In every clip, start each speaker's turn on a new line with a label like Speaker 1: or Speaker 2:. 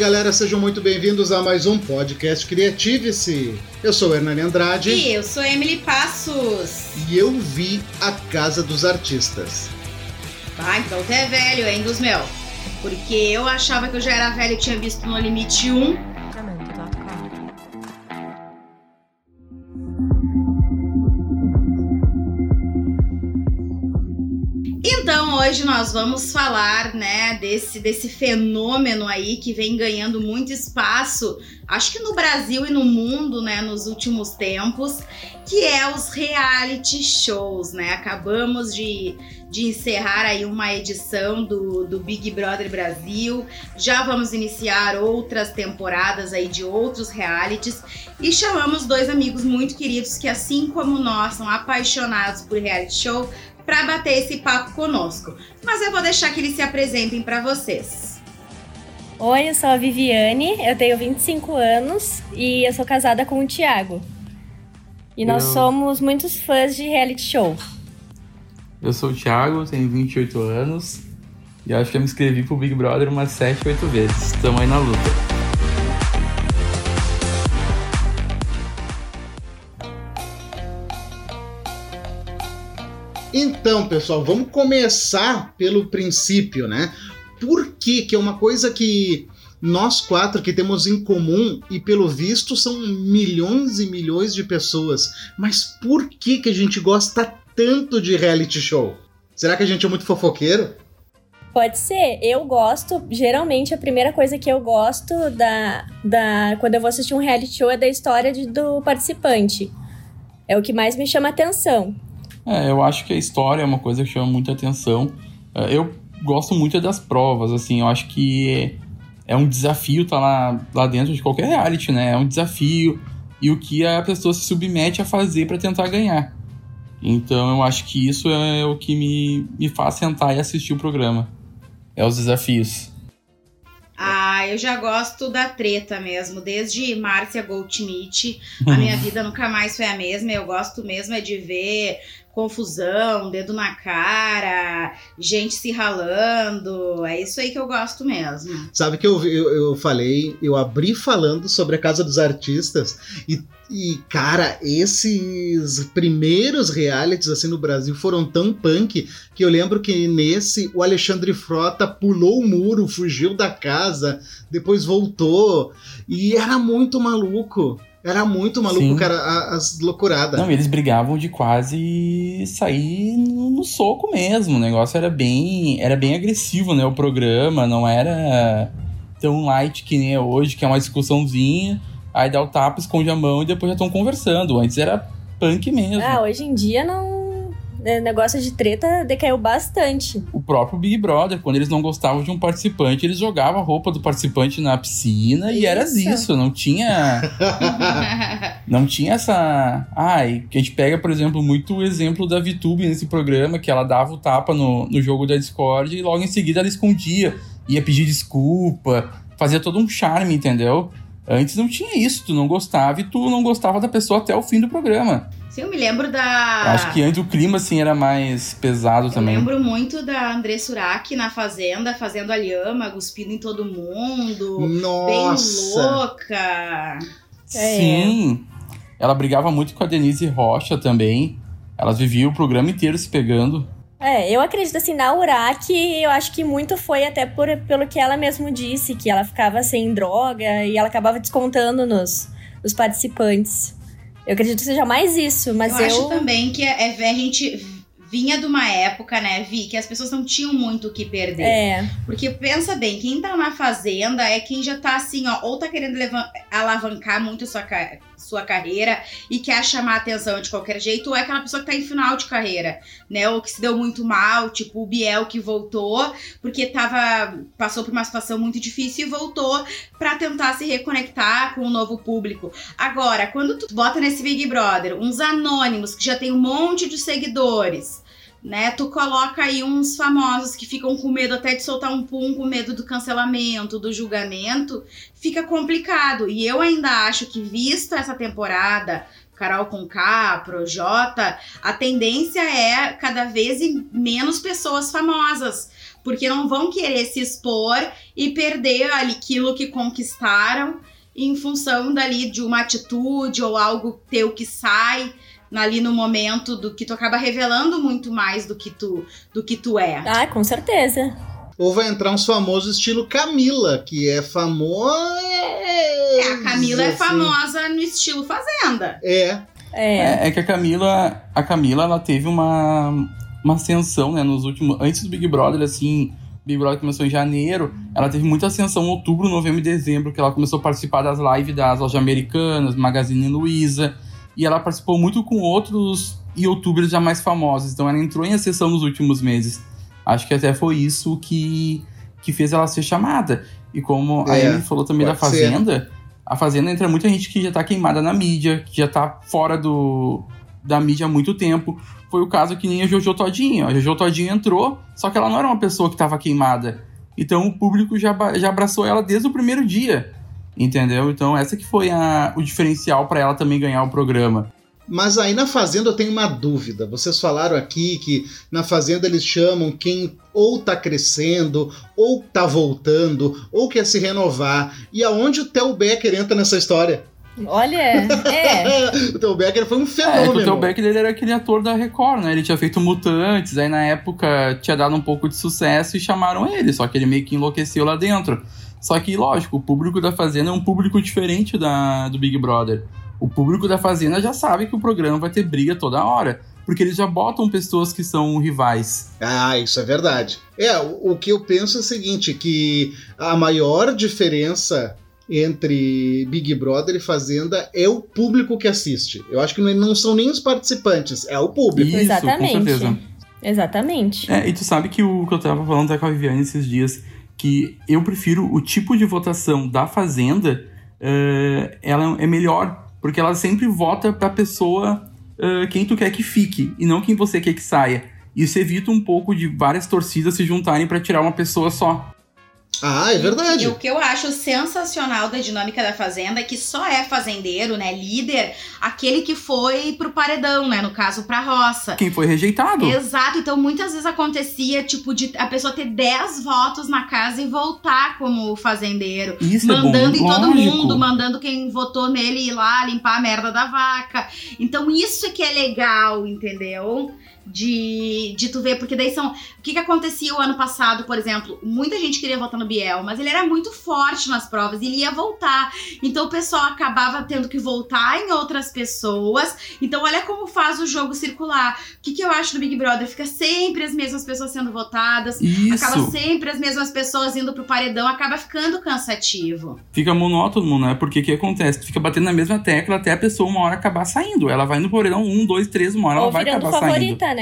Speaker 1: galera, sejam muito bem-vindos a mais um podcast Criative-se. Eu sou o Hernani Andrade.
Speaker 2: E eu sou Emily Passos.
Speaker 1: E eu vi A Casa dos Artistas.
Speaker 2: Ah, então tu é velho, hein, dos meus. Porque eu achava que eu já era velho e tinha visto No Limite 1 hoje nós vamos falar, né, desse, desse fenômeno aí que vem ganhando muito espaço, acho que no Brasil e no mundo, né, nos últimos tempos, que é os reality shows, né? Acabamos de, de encerrar aí uma edição do, do Big Brother Brasil, já vamos iniciar outras temporadas aí de outros realities e chamamos dois amigos muito queridos que, assim como nós, são apaixonados por reality show, para bater esse papo conosco. Mas eu vou deixar que eles se apresentem para vocês.
Speaker 3: Oi, eu sou a Viviane, eu tenho 25 anos e eu sou casada com o Thiago. E nós eu... somos muitos fãs de reality show.
Speaker 4: Eu sou o Thiago, tenho 28 anos e acho que eu me inscrevi pro Big Brother umas 7, 8 vezes. Estamos aí na luta.
Speaker 1: Então, pessoal, vamos começar pelo princípio, né? Por que que é uma coisa que nós quatro que temos em comum e pelo visto são milhões e milhões de pessoas, mas por que que a gente gosta tanto de reality show? Será que a gente é muito fofoqueiro?
Speaker 3: Pode ser. Eu gosto, geralmente a primeira coisa que eu gosto da, da quando eu vou assistir um reality show é da história de, do participante. É o que mais me chama atenção.
Speaker 4: É, eu acho que a história é uma coisa que chama muita atenção. É, eu gosto muito das provas, assim, eu acho que é um desafio estar tá lá, lá dentro de qualquer reality, né? É um desafio e o que a pessoa se submete a fazer para tentar ganhar. Então eu acho que isso é o que me, me faz sentar e assistir o programa. É os desafios.
Speaker 2: Ah, eu já gosto da treta mesmo. Desde Márcia Goldschmidt, a minha vida nunca mais foi a mesma. Eu gosto mesmo é de ver confusão, dedo na cara, gente se ralando. É isso aí que eu gosto mesmo.
Speaker 1: Sabe que eu, eu, eu falei, eu abri falando sobre a Casa dos Artistas e, e, cara, esses primeiros realities assim no Brasil foram tão punk que eu lembro que nesse o Alexandre Frota pulou o muro, fugiu da casa, depois voltou e era muito maluco. Era muito maluco, Sim. cara, as loucuradas.
Speaker 4: Não, eles brigavam de quase sair no, no, soco mesmo. O negócio era bem, era bem agressivo, né? O programa não era tão light que nem é hoje, que é uma discussãozinha, aí dá o tapa, esconde a mão e depois já estão conversando. Antes era punk mesmo.
Speaker 3: Ah, hoje em dia não né, negócio de treta decaiu bastante.
Speaker 4: O próprio Big Brother, quando eles não gostavam de um participante, eles jogavam a roupa do participante na piscina isso. e era isso. Não tinha. não tinha essa. Ai, que a gente pega, por exemplo, muito o exemplo da VTube nesse programa, que ela dava o tapa no, no jogo da Discord e logo em seguida ela escondia, ia pedir desculpa, fazia todo um charme, entendeu? Antes não tinha isso, tu não gostava e tu não gostava da pessoa até o fim do programa.
Speaker 2: Sim, eu me lembro da.
Speaker 4: Acho que antes o clima, assim, era mais pesado
Speaker 2: eu
Speaker 4: também.
Speaker 2: Eu lembro muito da André Surak na Fazenda, fazendo a lhama, cuspindo em todo mundo.
Speaker 1: Nossa!
Speaker 2: Bem louca.
Speaker 4: É. Sim. Ela brigava muito com a Denise Rocha também. Elas viviam o programa inteiro se pegando.
Speaker 3: É, eu acredito assim, na Uraki, eu acho que muito foi até por, pelo que ela mesmo disse, que ela ficava sem droga e ela acabava descontando nos, nos participantes. Eu acredito que seja mais isso, mas eu.
Speaker 2: Eu acho também que é, é, a gente vinha de uma época, né, Vi, que as pessoas não tinham muito o que perder.
Speaker 3: É.
Speaker 2: Porque pensa bem, quem tá na fazenda é quem já tá assim, ó, ou tá querendo alavancar muito sua, sua carreira e quer chamar atenção de qualquer jeito, ou é aquela pessoa que tá em final de carreira, né, ou que se deu muito mal, tipo o Biel que voltou porque tava passou por uma situação muito difícil e voltou para tentar se reconectar com o um novo público. Agora, quando tu bota nesse Big Brother uns anônimos que já tem um monte de seguidores, né? Tu coloca aí uns famosos que ficam com medo até de soltar um pum, com medo do cancelamento, do julgamento, fica complicado. E eu ainda acho que, vista essa temporada, Carol com K, Projota, a tendência é cada vez menos pessoas famosas. porque não vão querer se expor e perder aquilo que conquistaram em função dali de uma atitude ou algo teu que sai ali no momento do que tu acaba revelando muito mais do que tu do que tu é.
Speaker 3: Ah, com certeza.
Speaker 1: Ou vai entrar uns famosos estilo Camila, que é famosa.
Speaker 2: É, a Camila é assim. famosa no estilo Fazenda.
Speaker 1: É.
Speaker 3: É.
Speaker 4: é. É, que a Camila, a Camila, ela teve uma, uma ascensão, né, nos últimos, antes do Big Brother, assim, Big Brother começou em janeiro, ela teve muita ascensão em outubro, novembro e dezembro, que ela começou a participar das lives das lojas americanas, Magazine Luiza, e ela participou muito com outros youtubers já mais famosos, então ela entrou em ascensão nos últimos meses. Acho que até foi isso que, que fez ela ser chamada. E como é, a Amy falou também da Fazenda, ser. a Fazenda entra muita gente que já tá queimada na mídia, que já tá fora do, da mídia há muito tempo. Foi o caso que nem a Jojo Todinho. A Jojo Todinho entrou, só que ela não era uma pessoa que estava queimada. Então o público já, já abraçou ela desde o primeiro dia. Entendeu? Então essa que foi a, o diferencial para ela também ganhar o programa.
Speaker 1: Mas aí na Fazenda eu tenho uma dúvida. Vocês falaram aqui que na Fazenda eles chamam quem ou tá crescendo, ou tá voltando, ou quer se renovar. E aonde o Theo Becker entra nessa história?
Speaker 3: Olha, é.
Speaker 1: o Theo Becker foi um fenômeno.
Speaker 4: É, o Theo Becker ele era aquele ator da Record, né? Ele tinha feito Mutantes, aí na época tinha dado um pouco de sucesso e chamaram ele, só que ele meio que enlouqueceu lá dentro. Só que, lógico, o público da Fazenda é um público diferente da, do Big Brother. O público da Fazenda já sabe que o programa vai ter briga toda hora. Porque eles já botam pessoas que são rivais.
Speaker 1: Ah, isso é verdade. É, o, o que eu penso é o seguinte: que a maior diferença entre Big Brother e Fazenda é o público que assiste. Eu acho que não são nem os participantes, é o público.
Speaker 4: Isso, Exatamente. com certeza.
Speaker 3: Exatamente.
Speaker 4: É, e tu sabe que o que eu tava falando com a Viviane esses dias, que eu prefiro o tipo de votação da Fazenda, uh, ela é melhor porque ela sempre vota pra pessoa uh, quem tu quer que fique e não quem você quer que saia. Isso evita um pouco de várias torcidas se juntarem para tirar uma pessoa só.
Speaker 1: Ah, é verdade.
Speaker 2: E, o que eu acho sensacional da dinâmica da Fazenda é que só é fazendeiro, né, líder, aquele que foi pro paredão, né, no caso pra roça.
Speaker 4: Quem foi rejeitado.
Speaker 2: Exato, então muitas vezes acontecia, tipo, de a pessoa ter 10 votos na casa e voltar como fazendeiro.
Speaker 4: Isso
Speaker 2: é mandando
Speaker 4: é
Speaker 2: bom,
Speaker 4: em
Speaker 2: todo
Speaker 4: lógico.
Speaker 2: mundo, mandando quem votou nele ir lá limpar a merda da vaca. Então isso é que é legal, entendeu? De, de tu ver, porque daí são. O que, que acontecia o ano passado, por exemplo? Muita gente queria votar no Biel, mas ele era muito forte nas provas, ele ia voltar. Então o pessoal acabava tendo que voltar em outras pessoas. Então, olha como faz o jogo circular. O que, que eu acho do Big Brother? Fica sempre as mesmas pessoas sendo votadas,
Speaker 4: Isso.
Speaker 2: acaba sempre as mesmas pessoas indo pro paredão, acaba ficando cansativo.
Speaker 4: Fica monótono, né? Porque o que acontece? Tu fica batendo na mesma tecla até a pessoa uma hora acabar saindo. Ela vai no paredão um, dois, três, uma hora
Speaker 3: Ou
Speaker 4: ela vai acabar
Speaker 3: favorita,
Speaker 4: saindo.
Speaker 3: né?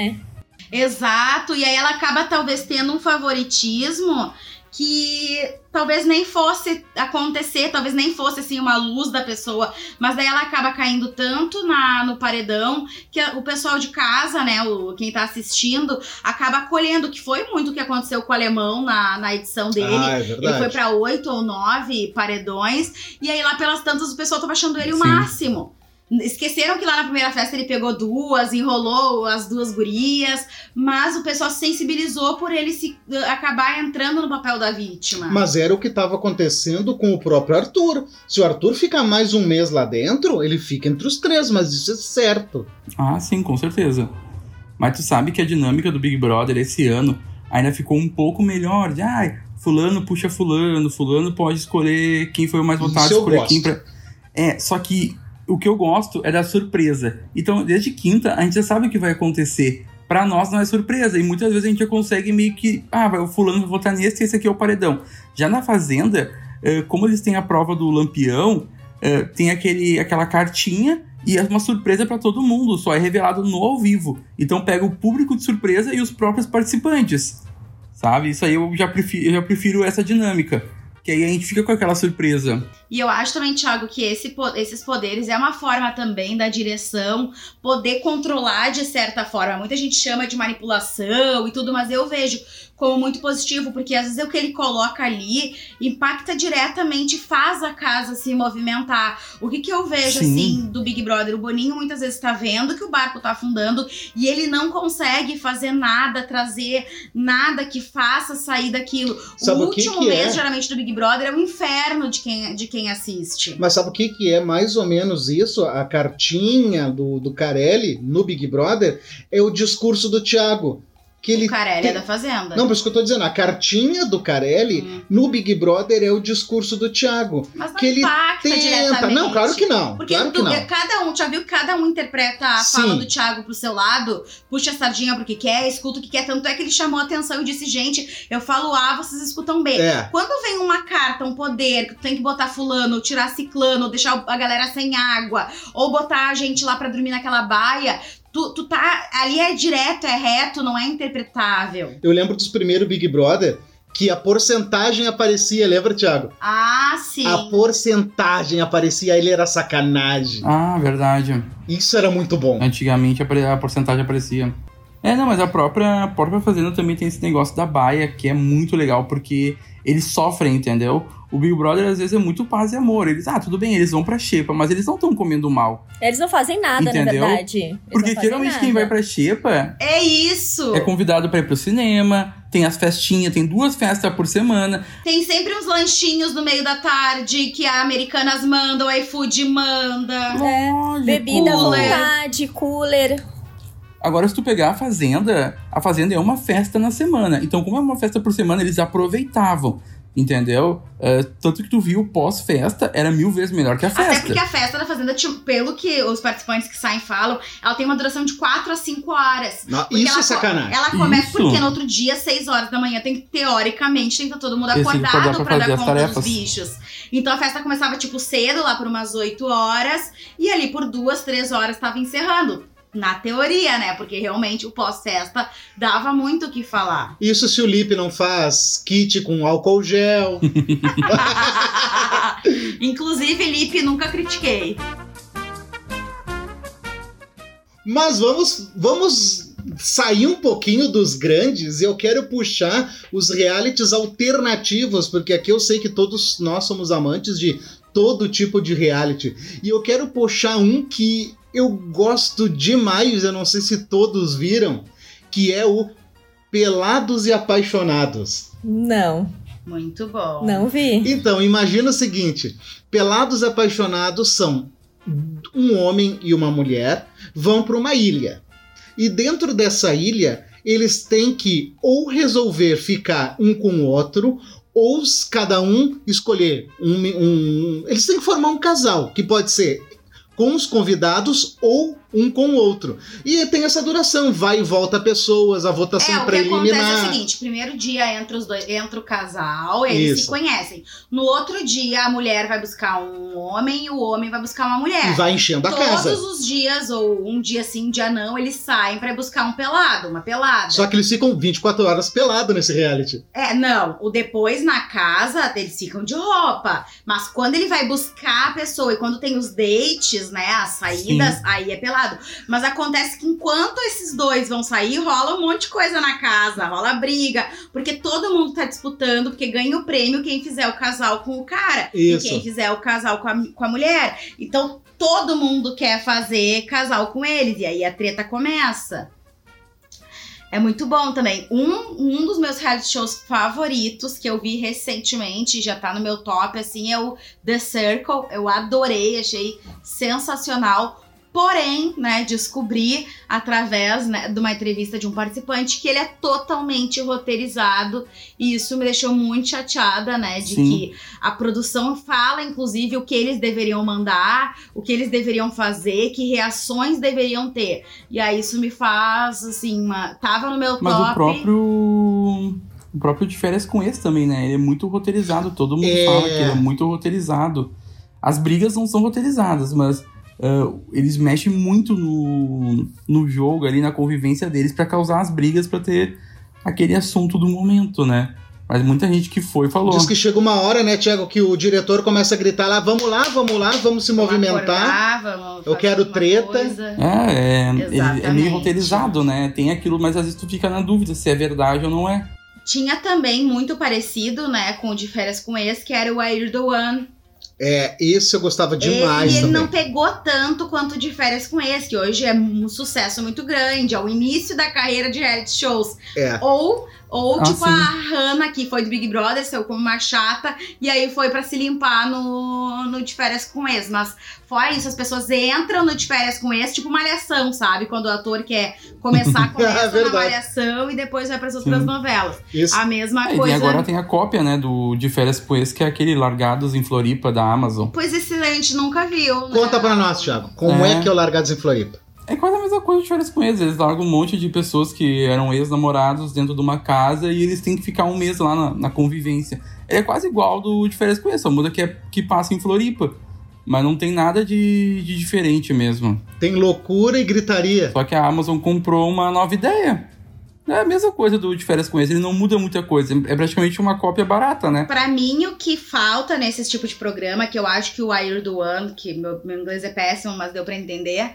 Speaker 2: Exato, e aí ela acaba talvez tendo um favoritismo que talvez nem fosse acontecer, talvez nem fosse assim uma luz da pessoa, mas daí ela acaba caindo tanto na no paredão que o pessoal de casa, né, o quem tá assistindo, acaba acolhendo, que foi muito o que aconteceu com o alemão na, na edição dele.
Speaker 1: Ah, é
Speaker 2: ele
Speaker 1: verdade.
Speaker 2: foi pra oito ou nove paredões, e aí lá pelas tantas o pessoal tava achando ele o
Speaker 4: Sim.
Speaker 2: máximo. Esqueceram que lá na primeira festa ele pegou duas, enrolou as duas gurias, mas o pessoal se sensibilizou por ele se acabar entrando no papel da vítima.
Speaker 1: Mas era o que estava acontecendo com o próprio Arthur. Se o Arthur ficar mais um mês lá dentro, ele fica entre os três, mas isso é certo.
Speaker 4: Ah, sim, com certeza. Mas tu sabe que a dinâmica do Big Brother esse ano ainda ficou um pouco melhor. De, ai, fulano puxa fulano, fulano pode escolher quem foi o mais votado, escolher
Speaker 1: gosto.
Speaker 4: quem pra... É, só que o que eu gosto é da surpresa. Então, desde quinta, a gente já sabe o que vai acontecer. Pra nós não é surpresa. E muitas vezes a gente já consegue meio que. Ah, o fulano vai votar nesse, esse aqui é o paredão. Já na Fazenda, eh, como eles têm a prova do Lampião, eh, tem aquele, aquela cartinha e é uma surpresa pra todo mundo. Só é revelado no ao vivo. Então pega o público de surpresa e os próprios participantes. Sabe? Isso aí eu já prefiro, eu já prefiro essa dinâmica. Que aí a gente fica com aquela surpresa.
Speaker 2: E eu acho também, Thiago, que esse, esses poderes é uma forma também da direção poder controlar de certa forma. Muita gente chama de manipulação e tudo, mas eu vejo como muito positivo, porque às vezes o que ele coloca ali impacta diretamente, faz a casa se movimentar. O que, que eu vejo, Sim. assim, do Big Brother? O Boninho muitas vezes tá vendo que o barco tá afundando e ele não consegue fazer nada, trazer nada que faça sair daquilo.
Speaker 1: Sabe
Speaker 2: o último
Speaker 1: que que
Speaker 2: mês,
Speaker 1: é?
Speaker 2: geralmente, do Big Brother é o um inferno de quem, de quem assiste.
Speaker 1: Mas sabe o que, que é mais ou menos isso? A cartinha do, do Carelli no Big Brother é o discurso do Thiago que ele
Speaker 2: o Carelli
Speaker 1: tem...
Speaker 2: é da Fazenda.
Speaker 1: Não, por isso que eu tô dizendo, a cartinha do Carelli hum. no Big Brother é o discurso do Thiago.
Speaker 2: Mas não
Speaker 1: que ele tenta. Não, claro que não.
Speaker 2: Porque
Speaker 1: claro que não.
Speaker 2: cada um, já viu cada um interpreta a
Speaker 1: Sim.
Speaker 2: fala do Thiago pro seu lado, puxa a sardinha pro que quer, escuta o que quer. Tanto é que ele chamou a atenção e disse, gente, eu falo A, vocês escutam B.
Speaker 1: É.
Speaker 2: Quando vem uma carta, um poder, que tu tem que botar fulano, ou tirar ciclano, ou deixar a galera sem água, ou botar a gente lá pra dormir naquela baia, Tu, tu tá. Ali é direto, é reto, não é interpretável.
Speaker 1: Eu lembro dos primeiros Big Brother que a porcentagem aparecia, lembra, Thiago?
Speaker 2: Ah, sim.
Speaker 1: A porcentagem aparecia, ele era sacanagem.
Speaker 4: Ah, verdade.
Speaker 1: Isso era muito bom.
Speaker 4: Antigamente a porcentagem aparecia. É, não, mas a própria, a própria Fazenda também tem esse negócio da baia, que é muito legal, porque eles sofrem, entendeu? O Big Brother às vezes é muito paz e amor. Eles, ah, tudo bem, eles vão pra Xepa, mas eles não estão comendo mal.
Speaker 3: Eles não fazem nada,
Speaker 4: Entendeu?
Speaker 3: na verdade. Eles
Speaker 4: Porque geralmente
Speaker 3: nada.
Speaker 4: quem vai pra Xepa
Speaker 2: É isso!
Speaker 4: é convidado pra ir pro cinema, tem as festinhas, tem duas festas por semana.
Speaker 2: Tem sempre uns lanchinhos no meio da tarde que a Americanas manda, o iFood manda.
Speaker 3: É,
Speaker 4: Lógico.
Speaker 3: Bebida à vontade, cooler.
Speaker 4: Agora, se tu pegar a Fazenda, a Fazenda é uma festa na semana. Então, como é uma festa por semana, eles aproveitavam. Entendeu? É, tanto que tu viu pós-festa, era mil vezes melhor que a festa.
Speaker 2: Até porque a festa da Fazenda, tipo, pelo que os participantes que saem falam, ela tem uma duração de 4 a 5 horas.
Speaker 1: Não, isso
Speaker 2: ela
Speaker 1: é sacanagem.
Speaker 2: Ela começa
Speaker 4: Isso.
Speaker 2: porque no outro dia, 6 horas da manhã, tem que, teoricamente, tem que estar todo mundo acordado
Speaker 4: pra
Speaker 2: pra, dar conta
Speaker 4: tarefas.
Speaker 2: dos bichos. Então a festa começava, tipo, cedo, lá por umas 8 horas, e ali por duas, três horas tava encerrando. Na teoria, né? Porque realmente o pós-festa dava muito o que falar.
Speaker 1: Isso se o Lipe não faz kit com álcool gel.
Speaker 2: Inclusive, Lipe, nunca critiquei.
Speaker 1: Mas vamos, vamos sair um pouquinho dos grandes e eu quero puxar os realities alternativos, porque aqui eu sei que todos nós somos amantes de todo tipo de reality. E eu quero puxar um que eu gosto demais, eu não sei se todos viram, que é o Pelados e Apaixonados.
Speaker 3: Não,
Speaker 2: Muito bom.
Speaker 3: não vi.
Speaker 1: Então, imagina o seguinte: Pelados e Apaixonados são um homem e uma mulher vão para uma ilha. E dentro dessa ilha, eles têm que ou resolver ficar um com o outro, ou cada um escolher um, um- Eles têm que formar um casal, que pode ser com os convidados ou um com o outro. E tem essa duração, vai e volta pessoas, a votação
Speaker 2: É, o que acontece é o
Speaker 1: preliminar.
Speaker 2: seguinte: primeiro dia entra os dois, entra o casal, eles
Speaker 1: Isso.
Speaker 2: se conhecem. No outro dia, a mulher vai buscar um homem e o homem vai buscar uma mulher.
Speaker 1: E vai enchendo a
Speaker 2: Todos
Speaker 1: casa.
Speaker 2: os dias, ou um dia sim, um dia não, eles saem pra buscar um pelado, uma pelada.
Speaker 1: Só que eles ficam 24 horas pelado nesse reality.
Speaker 2: É, não. O depois na casa, eles ficam de roupa. Mas quando ele vai buscar a pessoa e quando tem os dates, né? As saídas, aí é pelado. Mas acontece que enquanto esses dois vão sair, rola um monte de coisa na casa, rola briga, porque todo mundo tá disputando, porque ganha o prêmio quem fizer o casal com o cara.
Speaker 1: Isso.
Speaker 2: E quem fizer o casal com a, com a mulher. Então todo mundo quer fazer casal com eles. E aí a treta começa. É muito bom também. Um, um dos meus reality shows favoritos que eu vi recentemente, já tá no meu top, assim, é o The Circle. Eu adorei, achei sensacional. Porém, né, descobri através né, de uma entrevista de um participante que ele é totalmente roteirizado e isso me deixou muito chateada, né, de
Speaker 4: Sim.
Speaker 2: que a produção fala, inclusive, o que eles deveriam mandar, o que eles deveriam fazer, que reações deveriam ter. E aí isso me faz, assim, uma... tava no meu
Speaker 4: Mas
Speaker 2: top.
Speaker 4: o próprio. O próprio de férias com esse também, né? Ele é muito roteirizado. Todo mundo
Speaker 1: É.
Speaker 4: fala que ele é muito roteirizado. As brigas não são roteirizadas, mas ah, eles mexem muito no, no jogo ali, na convivência deles, pra causar as brigas, pra ter aquele assunto do momento, né? Mas muita gente que foi falou.
Speaker 1: Diz que chega uma hora, né, Tiago, que o diretor começa a gritar lá, vamos lá, vamos lá, vamos se
Speaker 2: Vamos
Speaker 1: movimentar.
Speaker 2: acordar, vamos
Speaker 1: Eu quero treta.
Speaker 2: coisa.
Speaker 4: É, é, é meio roteirizado, né? Tem aquilo, mas às vezes tu fica na dúvida se é verdade ou não é.
Speaker 2: Tinha também muito parecido, né, com o de férias com esse, que era o Air the One.
Speaker 1: É, esse eu gostava demais
Speaker 2: ele, ele
Speaker 1: também.
Speaker 2: não pegou tanto quanto de férias com esse, que hoje é um sucesso muito grande, é o início da carreira de reality shows.
Speaker 1: É.
Speaker 2: Ou, ou
Speaker 4: Ah,
Speaker 2: tipo
Speaker 4: sim.
Speaker 2: a Hannah, que foi do Big Brother, saiu como uma chata, e aí foi pra se limpar no, no de férias com esse. Mas fora isso, as pessoas entram no de férias com esse, tipo malhação, sabe? Quando o ator quer começar, começa na
Speaker 1: É verdade.
Speaker 2: malhação e depois vai pras outras
Speaker 4: Sim.
Speaker 2: novelas.
Speaker 1: Isso.
Speaker 2: A mesma
Speaker 4: É, e
Speaker 2: coisa.
Speaker 4: agora tem a cópia, né, do de férias com esse, que é aquele Largados em Floripa da Amazon.
Speaker 2: Pois esse a gente nunca viu. né?
Speaker 1: Conta pra nós, Thiago, como é,
Speaker 4: É.
Speaker 1: que é o Largados em Floripa?
Speaker 4: É quase a mesma coisa de férias com ex. Eles largam um monte de pessoas que eram ex-namorados dentro de uma casa e eles têm que ficar um mês lá na, na convivência. Ele é quase igual do de férias com ex, só muda que, é, que passa em Floripa. Mas não tem nada de, de diferente mesmo.
Speaker 1: Tem loucura e gritaria.
Speaker 4: Só que a Amazon comprou uma nova ideia. É a mesma coisa do de férias com ex, ele não muda muita coisa. É praticamente uma cópia barata, né?
Speaker 2: Pra mim, o que falta nesse tipo de programa, que eu acho que o Air do One, que meu, meu inglês é péssimo, mas deu pra entender,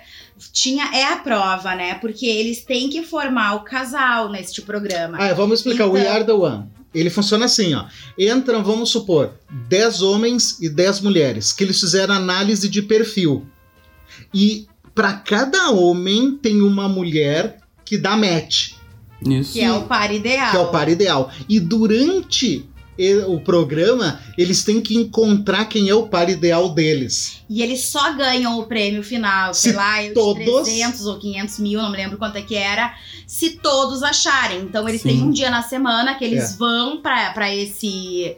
Speaker 2: tinha é a prova, né? Porque eles têm que formar o casal neste programa.
Speaker 1: Ah, vamos explicar. O We
Speaker 2: Então-
Speaker 1: Are The One. Ele funciona assim, ó. Entram, vamos supor, 10 homens e 10 mulheres, que eles fizeram análise de perfil. E pra cada homem tem uma mulher que dá match,
Speaker 4: Isso.
Speaker 2: que é o par ideal.
Speaker 1: que é o par ideal. E durante o programa, eles têm que encontrar quem é o par ideal deles.
Speaker 2: E eles só ganham o prêmio final, sei
Speaker 1: Se
Speaker 2: lá, eu
Speaker 1: todos-
Speaker 2: de 300 ou 500 mil, não me lembro quanto é que era, se todos acharem. Então eles
Speaker 4: Sim.
Speaker 2: têm um dia na semana que eles
Speaker 1: É.
Speaker 2: vão pra esse.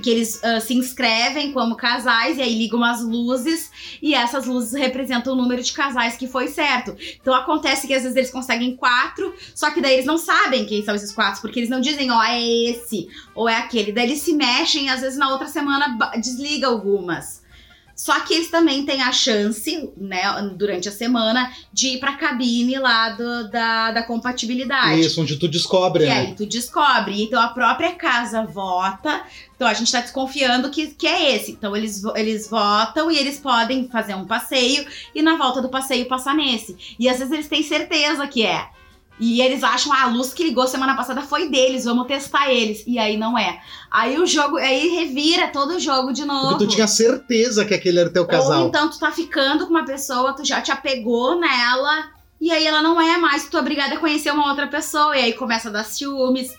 Speaker 2: Que eles ah, se inscrevem como casais e aí ligam umas luzes e essas luzes representam o número de casais que foi certo. Então acontece que às vezes eles conseguem quatro, só que daí eles não sabem quem são esses quatro, porque eles não dizem, ó, é esse ou é aquele. Daí eles se mexem às vezes na outra semana desliga algumas. Só que eles também têm a chance, né, durante a semana, de ir pra cabine lá do- da, da compatibilidade.
Speaker 1: Isso, onde tu descobre,
Speaker 2: E
Speaker 1: né?
Speaker 2: aí tu descobre. Então a própria casa vota. Então a gente tá desconfiando que, que é esse. Então eles, eles votam e eles podem fazer um passeio e na volta do passeio passar nesse. E às vezes eles têm certeza que é. E eles acham, ah, a luz que ligou semana passada foi deles, vamos testar eles. E aí não é. Aí o jogo, aí revira todo o jogo de novo.
Speaker 1: Porque tu tinha certeza que aquele era teu
Speaker 2: Ou
Speaker 1: casal.
Speaker 2: então tu tá ficando com uma pessoa, tu já te apegou nela, e aí ela não é mais, tu é obrigada a conhecer uma outra pessoa, e aí começa a dar ciúmes.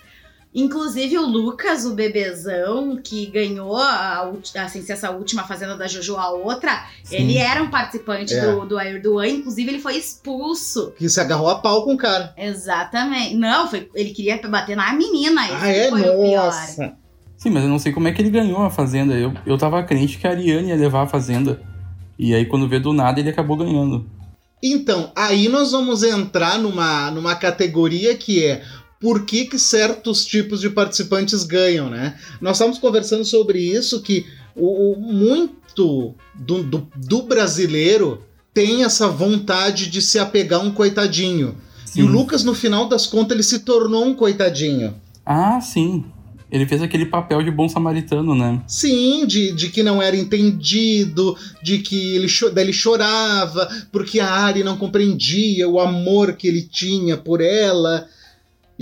Speaker 2: Inclusive o Lucas, o bebezão, que ganhou a, assim, essa última fazenda da Jojo, a outra,
Speaker 4: Sim.
Speaker 2: ele era um participante
Speaker 1: É.
Speaker 2: do, do Air do One, inclusive ele foi expulso.
Speaker 1: Que se agarrou a pau com o cara.
Speaker 2: Exatamente. Não, foi, ele queria bater na menina, esse
Speaker 1: ah, é?
Speaker 2: foi o pior.
Speaker 1: Nossa.
Speaker 4: Sim, mas eu não sei como é que ele ganhou a Fazenda. Eu, eu tava crente que a Ariane ia levar a Fazenda. E aí, quando vê do nada, ele acabou ganhando.
Speaker 1: Então, aí nós vamos entrar numa, numa categoria que é por que, que certos tipos de participantes ganham, né? Nós estávamos conversando sobre isso, que o, o- muito do, do, do brasileiro tem essa vontade de se apegar a um coitadinho. E o
Speaker 4: Sim.
Speaker 1: Lucas, no final das contas, ele se tornou um coitadinho.
Speaker 4: Ah, sim. Ele fez aquele papel de bom samaritano, né?
Speaker 1: Sim, de, de que não era entendido, de que ele, daí ele chorava porque a Ari não compreendia o amor que ele tinha por ela.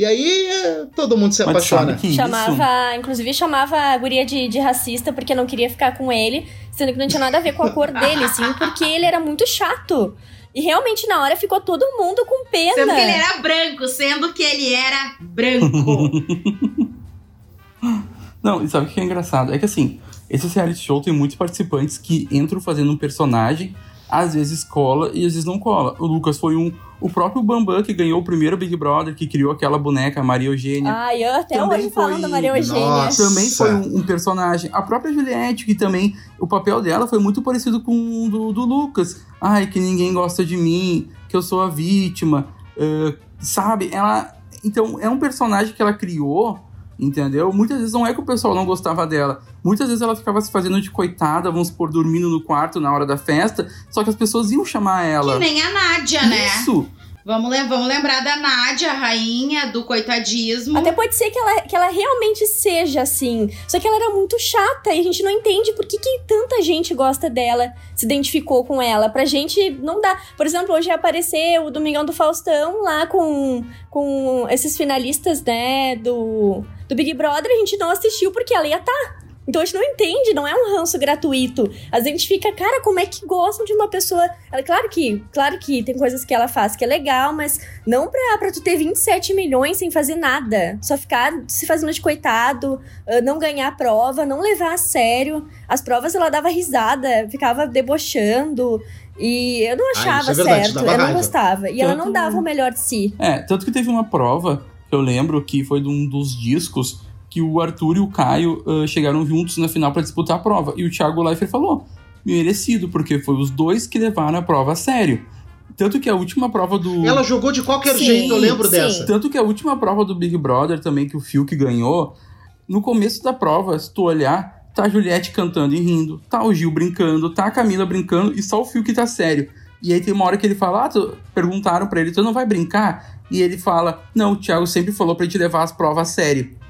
Speaker 1: E aí é, todo mundo se
Speaker 4: Mas
Speaker 1: apaixona.
Speaker 4: isso...
Speaker 3: Chamava, inclusive chamava a guria de, de racista porque não queria ficar com ele, sendo que não tinha nada a ver com a cor dele, sim, porque ele era muito chato. E realmente na hora ficou todo mundo com pena.
Speaker 2: Sendo que ele era branco, sendo que ele era branco.
Speaker 4: Não, e sabe o que é engraçado? É que assim, esse reality show tem muitos participantes que entram fazendo um personagem, às vezes cola e às vezes não cola. O Lucas foi um. O próprio Bambam, que ganhou o primeiro Big Brother, que criou aquela boneca, a Maria Eugênia.
Speaker 3: Ai, eu até
Speaker 4: Também
Speaker 3: hoje falando
Speaker 4: foi-
Speaker 3: da Maria Eugênia.
Speaker 1: Nossa.
Speaker 4: também foi um, um personagem. A própria Juliette, que também. O papel dela foi muito parecido com o do, do Lucas. Ai, que ninguém gosta de mim, que eu sou a vítima. ah, sabe? Ela. Então, é um personagem que ela criou, entendeu? Muitas vezes não é que o pessoal não gostava dela. Muitas vezes ela ficava se fazendo de coitada, vamos supor, dormindo no quarto na hora da festa. Só que as pessoas iam chamar ela.
Speaker 2: que nem a Nádia, né?
Speaker 4: Isso!
Speaker 2: Vamos, lem- vamos lembrar da Nádia, a rainha do coitadismo.
Speaker 3: Até pode ser que ela, que ela realmente seja assim. Só que ela era muito chata e a gente não entende por que, que tanta gente gosta dela, se identificou com ela. Pra gente não dá. Por exemplo, hoje apareceu o Domingão do Faustão lá com, com esses finalistas, né, do, do Big Brother. A gente não assistiu porque ela ia estar. Então a gente não entende, não é um ranço gratuito. A gente fica, cara, como é que gostam de uma pessoa. Ela, claro que, claro que tem coisas que ela faz que é legal, mas não pra, pra tu ter 27 milhões sem fazer nada. Só ficar se fazendo de coitado, ah, não ganhar a prova, não levar a sério. As provas ela dava risada, ficava debochando. E eu não achava
Speaker 1: isso é verdade,
Speaker 3: certo, eu não gostava. E ela não
Speaker 4: Tanto-
Speaker 3: dava o melhor de si.
Speaker 4: É, tanto que teve uma prova que eu lembro que foi de um dos discos que o Arthur e o Caio ah, chegaram juntos na final pra disputar a prova. E o Thiago Leifert falou: merecido, porque foi os dois que levaram a prova a sério. Tanto que a última prova do.
Speaker 1: Ela jogou de qualquer
Speaker 3: Sim,
Speaker 1: jeito, eu lembro
Speaker 3: sim.
Speaker 1: dessa.
Speaker 4: Tanto que a última prova do Big Brother também, que o Fiuk ganhou, no começo da prova, se tu olhar, tá a Juliette cantando e rindo, tá o Gil brincando, tá a Camila brincando e só o Fiuk tá sério. E aí tem uma hora que ele fala, ah, tu... perguntaram pra ele, tu não vai brincar? E ele fala, não, o Thiago sempre falou pra gente levar as provas a sério.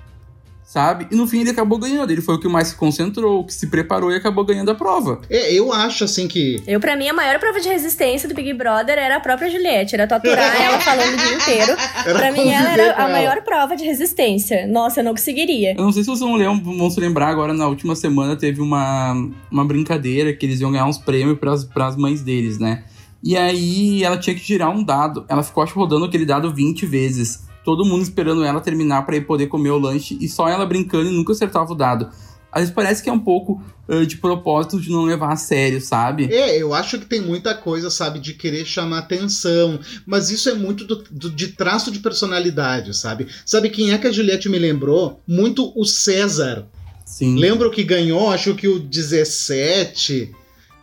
Speaker 4: Sabe? E no fim ele acabou ganhando. Ele foi o que mais se concentrou, o que se preparou e acabou ganhando a prova.
Speaker 1: É, eu acho assim que.
Speaker 3: Eu, pra mim, a maior prova de resistência do Big Brother era a própria Juliette. Era tu aturar ela falando o dia inteiro.
Speaker 1: Era
Speaker 3: Pra mim, ela era a
Speaker 1: ela.
Speaker 3: maior prova de resistência. Nossa, eu não conseguiria.
Speaker 4: Eu não sei se vocês vão, lem- vão se lembrar agora, na última semana teve uma, uma brincadeira que eles iam ganhar uns prêmios pras, pras mães deles, né? E aí ela tinha que girar um dado. Ela ficou, acho, rodando aquele dado 20 vezes. Todo mundo esperando ela terminar pra ir poder comer o lanche e só ela brincando e nunca acertava o dado. Às vezes parece que é um pouco ah, de propósito de não levar a sério, sabe?
Speaker 1: É, eu acho que tem muita coisa, sabe, de querer chamar atenção. Mas isso é muito do- do- de traço de personalidade, sabe? Sabe quem é que a Juliette me lembrou? Muito o César.
Speaker 4: Sim.
Speaker 1: Lembra o que ganhou? Acho que o 17.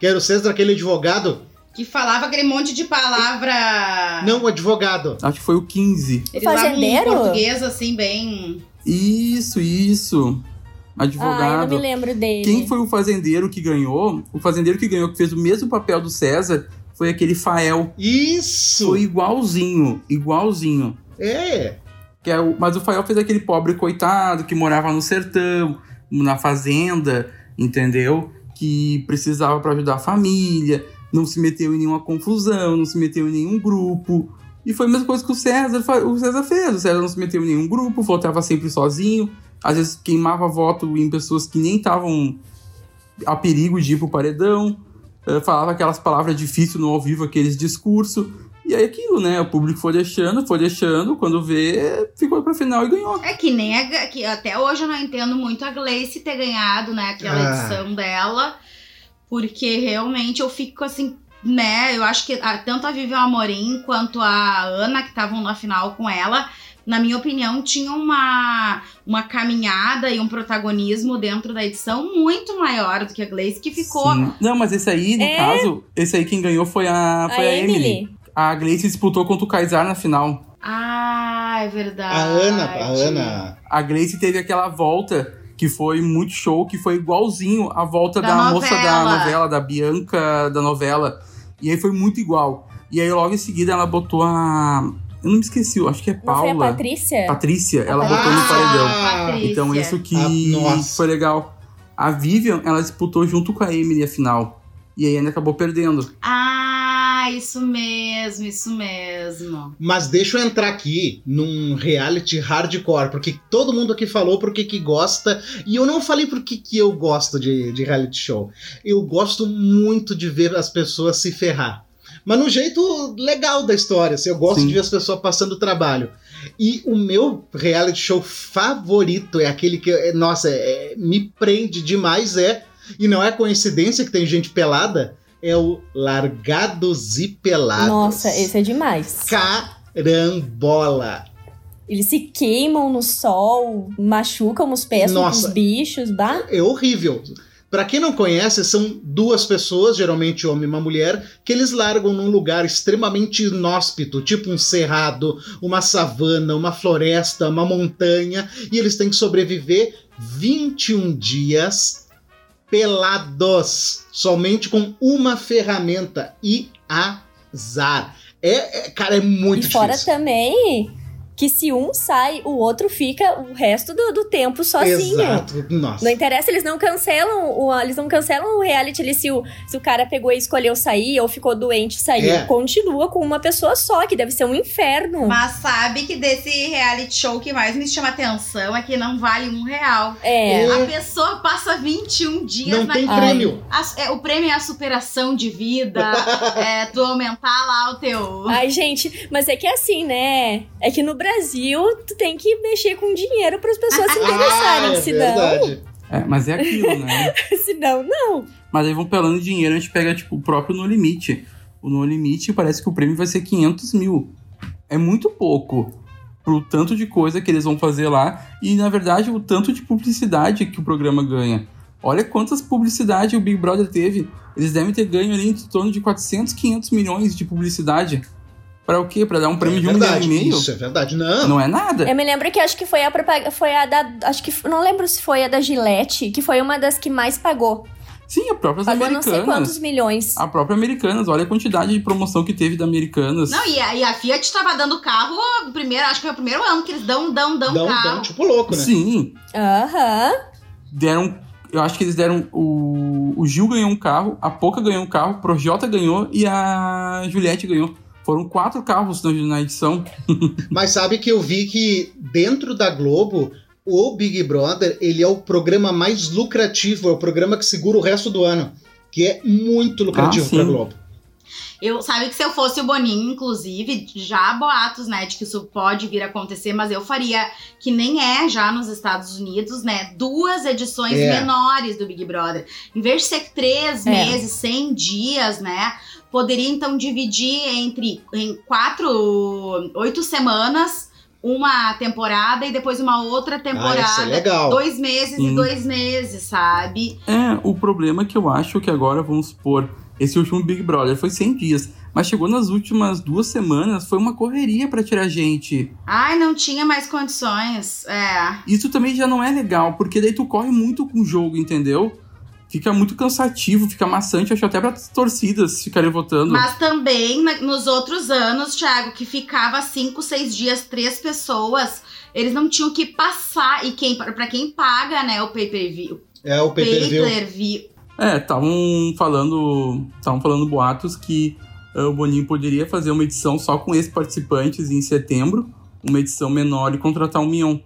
Speaker 1: Que era o César, aquele advogado?
Speaker 2: Que falava aquele monte de palavra.
Speaker 1: Não, o advogado.
Speaker 4: Acho que foi o 15.
Speaker 2: Eles usavam um
Speaker 3: Fazendeiro?
Speaker 2: português assim, bem.
Speaker 4: Isso, isso.
Speaker 3: Ah, eu
Speaker 4: Advogado.
Speaker 3: não me lembro dele.
Speaker 4: Quem foi o fazendeiro que ganhou? O fazendeiro que ganhou, que fez o mesmo papel do César, foi aquele Fael.
Speaker 1: Isso!
Speaker 4: Foi igualzinho, igualzinho.
Speaker 1: É.
Speaker 4: Que é o, mas o Fael fez aquele pobre coitado que morava no sertão, na fazenda, entendeu? Que precisava pra ajudar a família, não se meteu em nenhuma confusão, não se meteu em nenhum grupo. E foi a mesma coisa que o César, o César fez. O César não se meteu em nenhum grupo, votava sempre sozinho. Às vezes queimava voto em pessoas que nem estavam a perigo de ir pro paredão. eh, falava aquelas palavras difíceis no ao vivo, aqueles discursos. E aí aquilo, né? O público foi deixando, foi deixando. Quando vê, ficou pra final e ganhou.
Speaker 2: É que nem a, que até hoje eu não entendo muito a Gleice ter ganhado, né, aquela
Speaker 1: Ah.
Speaker 2: edição dela, porque realmente eu fico assim, né, eu acho que a- tanto a Vivian Amorim quanto a Ana, que estavam na final com ela, na minha opinião, tinham uma, uma caminhada e um protagonismo dentro da edição muito maior do que a Gleice, que ficou...
Speaker 4: Sim. Não, mas esse aí, no
Speaker 3: É.
Speaker 4: caso, esse aí quem ganhou foi a, foi a, Emily. A Gleice disputou contra o Kaysar na final.
Speaker 2: Ah, é verdade.
Speaker 1: A Ana, a Ana.
Speaker 4: A Gleice teve aquela volta que foi muito show, que foi igualzinho a volta da,
Speaker 2: Da
Speaker 4: moça da
Speaker 2: novela.
Speaker 4: da Bianca da novela. E aí foi muito igual. E aí logo em seguida ela botou a. Eu não me esqueci, acho que é
Speaker 3: Não foi a
Speaker 4: Paula.
Speaker 3: Patrícia?
Speaker 4: Patrícia, ela
Speaker 3: Ah,
Speaker 4: botou no paredão.
Speaker 2: Patrícia.
Speaker 4: Então isso que
Speaker 1: Ah,
Speaker 4: foi legal. A Vivian, ela disputou junto com a Emily a final. E aí ainda acabou perdendo.
Speaker 2: Ah, isso mesmo, isso mesmo.
Speaker 1: Mas deixa eu entrar aqui num reality hardcore, porque todo mundo aqui falou porque que gosta, e eu não falei porque que eu gosto de, de reality show. Eu gosto muito de ver as pessoas se ferrar. Mas no jeito legal da história, assim, eu gosto
Speaker 4: Sim.
Speaker 1: de ver as pessoas passando trabalho. E o meu reality show favorito é aquele que, é, nossa, é- me prende demais, é, e não é coincidência que tem gente pelada, é o Largados e Pelados.
Speaker 3: Nossa, esse é demais.
Speaker 1: Carambola.
Speaker 3: Eles se queimam no sol, machucam os pés com
Speaker 1: Nossa.
Speaker 3: os bichos, bah?
Speaker 1: É horrível. Pra quem não conhece, são duas pessoas, geralmente homem e uma mulher, que eles largam num lugar extremamente inóspito, tipo um cerrado, uma savana, uma floresta, uma montanha, e eles têm que sobreviver 21 dias pelados, somente com uma ferramenta e a Zar. É, é- cara, é muito
Speaker 3: e fora
Speaker 1: difícil.
Speaker 3: também que se um sai, o outro fica o resto do, do tempo sozinho.
Speaker 1: Exato. Nossa.
Speaker 3: Não interessa, eles não cancelam o, eles não cancelam o reality ali se o, se o cara pegou e escolheu sair ou ficou doente e saiu.
Speaker 1: É.
Speaker 3: Continua com uma pessoa só, que deve ser um inferno.
Speaker 2: Mas sabe que desse reality show que mais me chama atenção é que não vale um real.
Speaker 3: É.
Speaker 1: É.
Speaker 2: A pessoa passa 21 dias
Speaker 1: Não
Speaker 2: na
Speaker 1: tem
Speaker 3: Ai.
Speaker 1: prêmio.
Speaker 2: A- é, o prêmio é a superação de vida, é tu aumentar lá o teu.
Speaker 3: Ai, gente, mas é que é assim, né? É que no Brasil tu tem que mexer com dinheiro para as pessoas se
Speaker 1: Ah,
Speaker 3: interessarem,
Speaker 1: é
Speaker 3: senão,
Speaker 1: verdade.
Speaker 4: É, mas é aquilo, né?
Speaker 3: senão não.
Speaker 4: Mas aí vão falando de dinheiro, a gente pega, tipo, o próprio No Limite. O No Limite parece que o prêmio vai ser 500 mil. É muito pouco pro tanto de coisa que eles vão fazer lá. E, na verdade, o tanto de publicidade que o programa ganha. Olha quantas publicidades o Big Brother teve. Eles devem ter ganho ali em torno de 400, 500 milhões de publicidade. Pra o quê? Pra dar um prêmio
Speaker 1: é
Speaker 4: de um milhão
Speaker 1: verdade.
Speaker 4: e meio?
Speaker 1: Isso é verdade. Não.
Speaker 4: Não é nada.
Speaker 3: Eu me lembro que acho que foi a propaganda, foi a da, acho que não lembro se foi a da Gillette, que foi uma das que mais pagou.
Speaker 4: Sim, a própria
Speaker 3: Pagou não sei quantos
Speaker 4: Americanas.
Speaker 3: milhões.
Speaker 4: A própria Americanas. Olha a quantidade de promoção que teve da Americanas.
Speaker 2: Não, e a, e a Fiat tava dando carro, primeiro, acho que foi o primeiro ano que eles dão, dão, dão,
Speaker 1: Dão,
Speaker 2: carro.
Speaker 1: dão tipo louco, né?
Speaker 4: Sim,
Speaker 3: Aham.
Speaker 4: deram. Eu acho que eles deram. O, o Gil ganhou um carro, a Poca ganhou um carro, o Projota ganhou e a Juliette ganhou. Foram quatro carros na, edição.
Speaker 1: Mas sabe que eu vi que dentro da Globo, o Big Brother, ele é o programa mais lucrativo, é o programa que segura o resto do ano. Que é muito lucrativo
Speaker 4: Ah, sim.
Speaker 1: pra Globo.
Speaker 2: Eu sabe que se eu fosse o Boninho, inclusive, já há boatos, né, de que isso pode vir a acontecer, mas eu faria que nem é já nos Estados Unidos, né, duas edições
Speaker 1: É.
Speaker 2: menores do Big Brother. Em vez de ser três
Speaker 3: É.
Speaker 2: meses, 100 dias, né, poderia então dividir entre em quatro, oito semanas, uma temporada e depois uma outra
Speaker 1: Ah, isso é
Speaker 2: temporada.
Speaker 1: legal.
Speaker 2: Dois meses
Speaker 4: Sim.
Speaker 2: e dois meses, sabe?
Speaker 4: É, o problema é que eu acho que agora, vamos supor, esse último Big Brother foi 100 dias. Mas chegou nas últimas duas semanas, foi uma correria pra tirar gente.
Speaker 2: Ai, não tinha mais condições. É.
Speaker 4: Isso também já não é legal, porque daí tu corre muito com o jogo, entendeu? Fica muito cansativo, fica maçante, acho até para torcidas ficarem votando.
Speaker 2: Mas também nos outros anos, Thiago, que ficava cinco, seis dias, três pessoas, eles não tinham que passar. E quem para quem paga, né, o pay-per-view.
Speaker 1: É o pay-per-view.
Speaker 2: Pay-per-view.
Speaker 4: É, estavam falando, estavam falando boatos que ah, o Boninho poderia fazer uma edição só com esses participantes em setembro, uma edição menor e contratar um Mion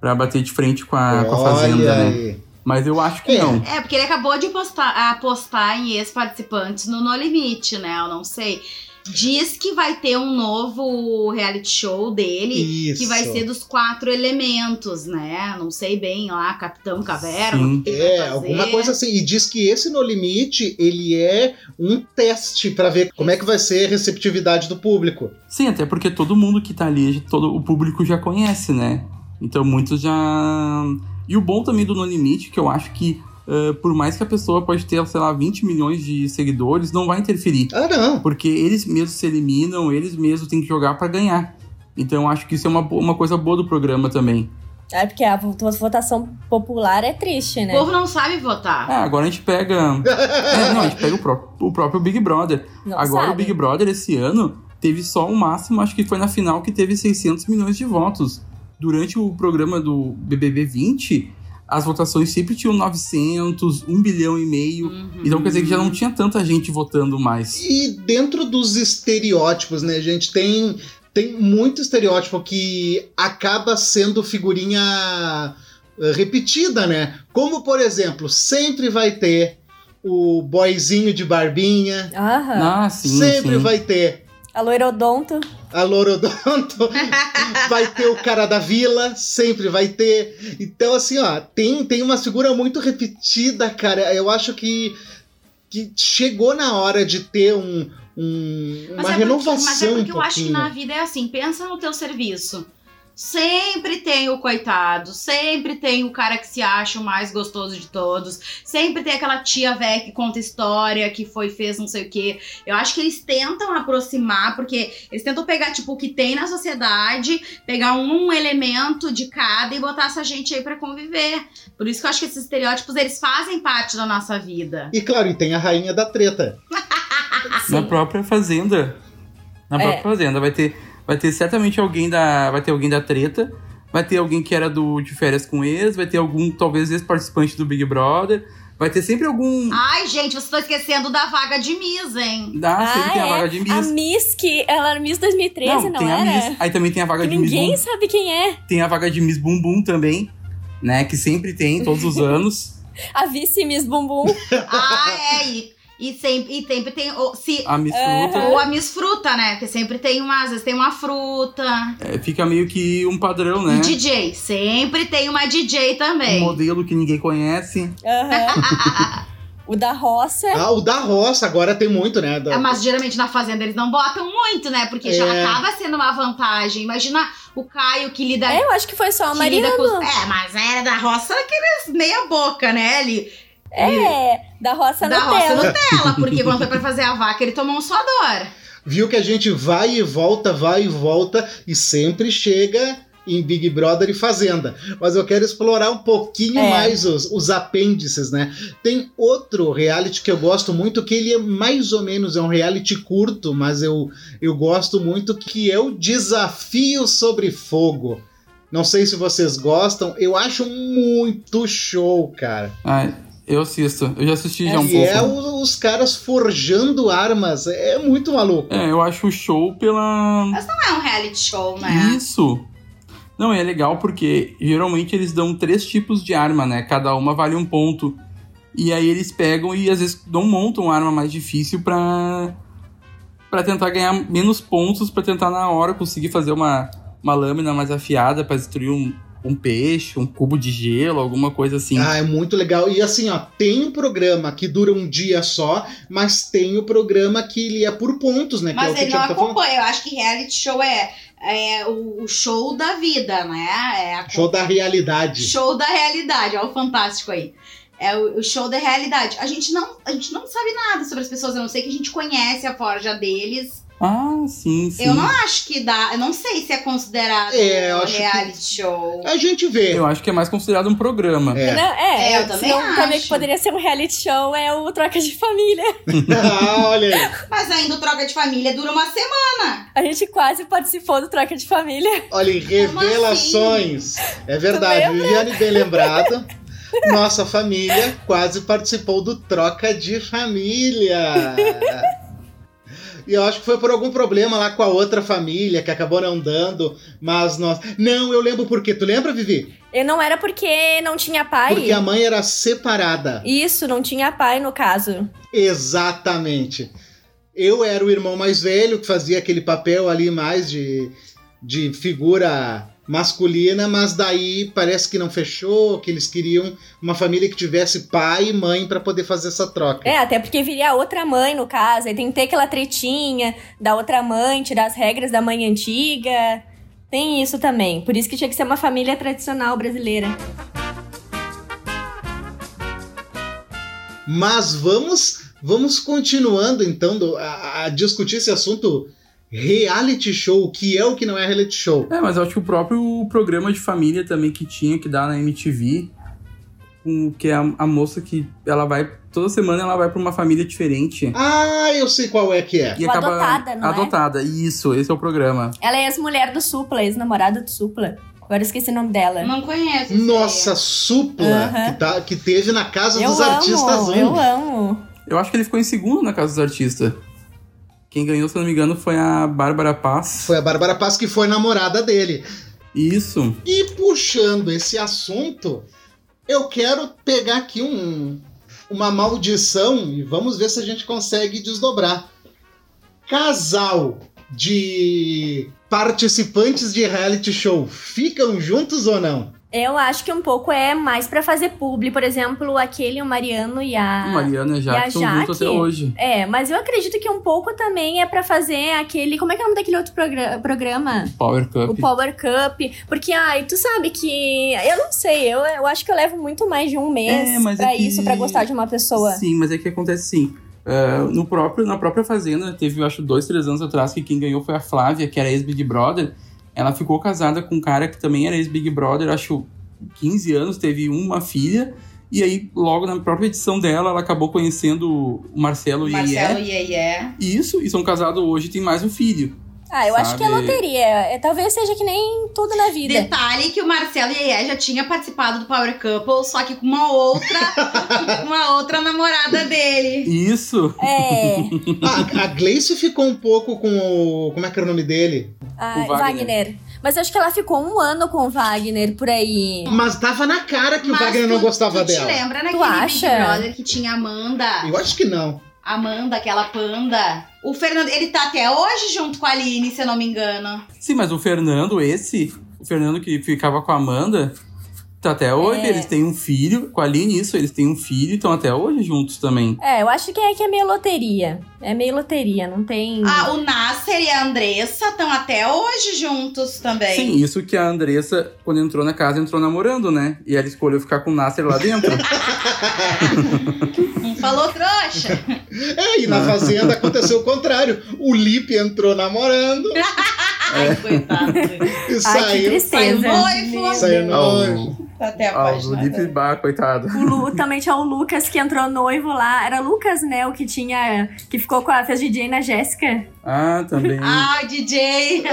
Speaker 4: pra bater de frente com a, com a Fazenda,
Speaker 1: Olha
Speaker 4: né? Mas eu acho que
Speaker 1: É.
Speaker 4: não.
Speaker 2: É, porque ele acabou de postar, apostar em ex-participantes no No Limite, né? Eu não sei. Diz que vai ter um novo reality show dele.
Speaker 1: Isso.
Speaker 2: Que vai ser dos quatro elementos, né? Não sei bem lá, Capitão Caverna.
Speaker 1: É,
Speaker 2: fazer.
Speaker 1: alguma coisa assim. E diz que esse No Limite, ele é um teste pra ver como é que vai ser a receptividade do público.
Speaker 4: Sim, até porque todo mundo que tá ali, todo o público já conhece, né? Então muitos já. E o bom também do No Limite, que eu acho que eh, por mais que a pessoa pode ter, sei lá, 20 milhões de seguidores, não vai interferir.
Speaker 1: Ah, não.
Speaker 4: Porque eles mesmos se eliminam, eles mesmos têm que jogar pra ganhar. Então eu acho que isso é uma, uma coisa boa do programa também.
Speaker 3: É porque a vo- votação popular é triste,
Speaker 2: O
Speaker 3: né?
Speaker 2: povo não sabe votar.
Speaker 4: Ah, agora a gente pega. é, não, a gente pega o, pró- o próprio Big Brother.
Speaker 3: Não
Speaker 4: Agora
Speaker 3: sabe.
Speaker 4: o Big Brother esse ano teve só o máximo, acho que foi na final que teve 600 milhões de votos. Durante o programa do BBB 20, as votações sempre tinham 900, 1 bilhão e meio.
Speaker 2: Uhum.
Speaker 4: Então quer dizer que já não tinha tanta gente votando mais.
Speaker 1: E dentro dos estereótipos, né, gente, tem, tem muito estereótipo que acaba sendo figurinha eh, repetida, né? Como, por exemplo, sempre vai ter o boyzinho de barbinha,
Speaker 3: Aham.
Speaker 4: Ah, sim,
Speaker 1: sempre
Speaker 4: sim.
Speaker 1: vai ter
Speaker 3: A loirodonto.
Speaker 1: A Lorodonto, vai ter o cara da vila, sempre vai ter. Então, assim, ó, tem, tem uma figura muito repetida, cara. Eu acho que, que chegou na hora de ter um, um-
Speaker 2: Mas
Speaker 1: uma
Speaker 2: é porque-
Speaker 1: renovação.
Speaker 2: Mas é porque
Speaker 1: um
Speaker 2: eu acho que na vida é assim, pensa no teu serviço. Sempre tem o coitado, sempre tem o cara que se acha o mais gostoso de todos, sempre tem aquela tia velha que conta história, que foi, fez não sei o quê. Eu acho que eles tentam aproximar, porque eles tentam pegar, tipo, o que tem na sociedade, pegar um elemento de cada e botar essa gente aí pra conviver. Por isso que eu acho que esses estereótipos, eles fazem parte da nossa vida.
Speaker 1: E claro, e tem a rainha da treta.
Speaker 4: Na própria fazenda. Na
Speaker 3: É.
Speaker 4: própria fazenda. Vai ter, vai ter certamente alguém da. Vai ter alguém da treta. Vai ter alguém que era do de férias com ex. Vai ter algum, talvez, ex-participante do Big Brother. Vai ter sempre algum.
Speaker 2: Ai, gente, vocês estão esquecendo da vaga de Miss, hein?
Speaker 4: Ah, sempre tem a
Speaker 3: é?
Speaker 4: vaga de
Speaker 3: A
Speaker 4: Miss.
Speaker 3: Miss que. Ela era Miss 2013, não,
Speaker 4: tem a
Speaker 3: era?
Speaker 4: Miss. Aí também tem a vaga
Speaker 3: Que
Speaker 4: de Miss
Speaker 3: ninguém sabe quem é.
Speaker 4: Tem a vaga de Miss Bumbum também. Né? Que sempre tem, todos os anos.
Speaker 3: A vice Miss Bumbum.
Speaker 2: Ah, é. E, e, sempre, e sempre tem. Ou, se,
Speaker 4: A Miss
Speaker 3: É.
Speaker 4: Fruta.
Speaker 2: ou a Miss Fruta, né? Porque sempre tem uma. Às vezes tem uma fruta.
Speaker 4: É, fica meio que um padrão, né?
Speaker 2: E DJ. Sempre tem uma DJ
Speaker 4: Um
Speaker 2: também.
Speaker 4: modelo que ninguém conhece.
Speaker 3: Aham. o da roça.
Speaker 1: Ah, o da roça, agora tem muito, né? Da-
Speaker 2: É, mas geralmente na fazenda eles não botam muito, né? Porque já
Speaker 1: É.
Speaker 2: acaba sendo uma vantagem. Imagina o Caio que lida.
Speaker 3: É, eu acho que foi só
Speaker 2: lida
Speaker 3: Mariano.
Speaker 2: com os- É, mas era da roça aqueles meia boca, né? Ele,
Speaker 3: É, da roça
Speaker 2: da roça
Speaker 3: Nutella.
Speaker 2: Nutella, porque quando foi pra fazer a vaca, ele tomou um suador.
Speaker 1: Viu que a gente vai e volta, vai e volta e sempre chega em Big Brother e Fazenda. Mas eu quero explorar um pouquinho
Speaker 3: É.
Speaker 1: mais os, os apêndices, né? Tem outro reality que eu gosto muito, que ele é mais ou menos, é um reality curto, mas eu, eu gosto muito, que é o Desafio sobre Fogo. Não sei se vocês gostam, eu acho muito show, cara.
Speaker 4: Ah, eu assisto. Eu já assisti já um
Speaker 1: e é
Speaker 4: pouco.
Speaker 1: o- os caras forjando armas, é muito maluco.
Speaker 4: É, eu acho o show pela.
Speaker 2: Mas não é um reality show, né?
Speaker 4: Isso. Não, é legal porque geralmente eles dão três tipos de arma, né? Cada uma vale um ponto. E aí eles pegam e às vezes não montam uma arma mais difícil pra, pra tentar ganhar menos pontos, pra tentar na hora conseguir fazer uma, uma lâmina mais afiada pra destruir um, um peixe, um cubo de gelo, alguma coisa assim.
Speaker 1: Ah, é muito legal. E assim, ó, tem um programa que dura um dia só, mas tem o programa que ele é por pontos, né? é
Speaker 2: Mas
Speaker 1: que o
Speaker 2: ele não
Speaker 1: tá falando.
Speaker 2: acompanha. Eu acho que reality show é, é o, show da vida, né? É a
Speaker 1: Show da realidade.
Speaker 2: Show da realidade, ó, o fantástico aí. É o, o show da realidade. A gente, não, a gente não sabe nada sobre as pessoas, a não sei que a gente conhece a forja deles.
Speaker 4: Ah, sim, sim.
Speaker 2: Eu não acho que dá. Eu não sei se é considerado
Speaker 1: É, eu
Speaker 2: um
Speaker 1: acho
Speaker 2: reality show.
Speaker 1: A gente vê.
Speaker 4: Eu acho que é mais considerado um programa.
Speaker 1: É.
Speaker 3: Não, é,
Speaker 2: É, eu também
Speaker 3: senão também
Speaker 2: acho.
Speaker 3: que poderia ser um reality show é o Troca de Família.
Speaker 1: ah, olha aí.
Speaker 2: Mas ainda o troca de família dura uma semana.
Speaker 3: A gente quase participou do Troca de Família.
Speaker 1: Olha aí, revelações. É verdade, Viviane bem lembrado. Nossa família quase participou do Troca de Família. E eu acho que foi por algum problema lá com a outra família que acabou não dando, mas nós. Não, eu lembro por quê. Tu lembra, Vivi?
Speaker 3: E não era porque não tinha pai.
Speaker 1: Porque a mãe era separada.
Speaker 3: Isso, não tinha pai no caso.
Speaker 1: Exatamente. Eu era o irmão mais velho, que fazia aquele papel ali mais de, de figura masculina, mas daí parece que não fechou, que eles queriam uma família que tivesse pai e mãe para poder fazer essa troca.
Speaker 3: É, até porque viria outra mãe no caso. Aí tem que ter aquela tretinha da outra mãe, tirar as regras da mãe antiga. Tem isso também. Por isso que tinha que ser uma família tradicional brasileira.
Speaker 1: Mas vamos, vamos continuando então a, a discutir esse assunto reality show, o que é o que não é reality show.
Speaker 4: É, mas eu acho que o próprio programa de família também que tinha que dar na MTV, com, que é a, a moça que ela vai. Toda semana ela vai pra uma família diferente.
Speaker 1: Ah, eu sei qual é que é.
Speaker 4: E
Speaker 3: O
Speaker 4: acaba.
Speaker 3: Adotada, não é?
Speaker 4: Adotada, isso, esse é o programa.
Speaker 3: Ela é ex-mulher do Supla, ex-namorada do Supla. Agora eu esqueci o nome dela.
Speaker 2: Não conheço.
Speaker 1: Nossa, supla
Speaker 3: Aham.
Speaker 1: que, tá, que teve na casa
Speaker 3: eu
Speaker 1: dos
Speaker 3: amo,
Speaker 1: artistas
Speaker 3: eu
Speaker 1: um.
Speaker 3: amo.
Speaker 4: Eu acho que ele ficou em segundo na Casa dos Artistas. Quem ganhou, se não me engano, foi a Bárbara Paz.
Speaker 1: Foi a Bárbara Paz que foi namorada dele.
Speaker 4: Isso.
Speaker 1: E puxando esse assunto, eu quero pegar aqui um, uma maldição e vamos ver se a gente consegue desdobrar. Casal de participantes de reality show ficam juntos ou não?
Speaker 3: Eu acho que um pouco é mais pra fazer publi. Por exemplo, aquele, o Mariano e a...
Speaker 4: Mariana e
Speaker 3: e a
Speaker 4: Jaque estão juntos até hoje.
Speaker 3: É, mas eu acredito que um pouco também é pra fazer aquele... Como é que é o nome daquele outro progra- programa?
Speaker 4: Power Cup.
Speaker 3: O Power Cup. Porque, ai, tu sabe que... Eu não sei, eu, eu acho que eu levo muito mais de um mês
Speaker 4: É, mas é
Speaker 3: pra
Speaker 4: que-
Speaker 3: isso, pra gostar de uma pessoa.
Speaker 4: Sim, mas é que acontece assim. é, no próprio, na própria Fazenda, teve, eu acho, dois, três anos atrás, que quem ganhou foi a Flávia, que era ex-Big Brother. Ela ficou casada com um cara que também era ex-Big Brother, acho 15 anos, teve uma filha. E aí, logo na própria edição dela, ela acabou conhecendo o Marcelo,
Speaker 2: Marcelo
Speaker 4: Iê.
Speaker 2: Iê.
Speaker 4: Isso, e são casados hoje, tem mais um filho.
Speaker 3: Ah, eu acho que é
Speaker 4: Sabe?
Speaker 3: loteria. É, talvez seja que nem tudo na vida.
Speaker 2: Detalhe que o Marcelo Iê já tinha participado do Power Couple, só que com uma outra, uma outra namorada dele.
Speaker 4: Isso.
Speaker 3: É.
Speaker 1: A, a Gleice ficou um pouco com o. Como é que era o nome dele?
Speaker 3: Ah,
Speaker 4: O Wagner.
Speaker 3: Wagner. Mas eu acho que ela ficou um ano com o Wagner por aí.
Speaker 1: Mas tava na cara que o
Speaker 2: Mas
Speaker 1: Wagner
Speaker 2: tu-
Speaker 1: não gostava
Speaker 2: tu
Speaker 1: dela.
Speaker 2: te lembra
Speaker 3: Tu
Speaker 2: naquele Big
Speaker 3: acha?
Speaker 2: Brother que tinha a Amanda?
Speaker 1: Eu acho que não.
Speaker 2: Amanda, aquela panda. O Fernando, ele tá até hoje junto com a Aline, se eu não me engano.
Speaker 4: Sim, mas o Fernando, esse, o Fernando que ficava com a Amanda, tá até hoje.
Speaker 3: É.
Speaker 4: Eles têm um filho, com a Aline, isso, eles têm um filho e estão até hoje juntos também.
Speaker 3: É, eu acho que é, que é meio loteria. É meio loteria, não tem.
Speaker 2: Ah, o Nasser e a Andressa estão até hoje juntos também.
Speaker 4: Sim, isso que a Andressa, quando entrou na casa, entrou namorando, né? E ela escolheu ficar com o Nasser lá dentro.
Speaker 2: Falou trouxa.
Speaker 1: É, e na Fazenda aconteceu o contrário. O Lipe entrou namorando
Speaker 2: Ai, coitado.
Speaker 1: e
Speaker 3: Ai, que
Speaker 1: saiu.
Speaker 2: Saiu
Speaker 3: tristeza.
Speaker 2: noivo.
Speaker 3: Meu
Speaker 1: Saiu noivo.
Speaker 2: Tá até
Speaker 4: Ah, o. Lipe Bar, coitado.
Speaker 3: O Lu, também tinha o Lucas que entrou noivo lá. Era Lucas, né? O que tinha. Que ficou com a. fez DJ na Jéssica.
Speaker 4: Ah, também. Ah,
Speaker 2: Ah, DJ.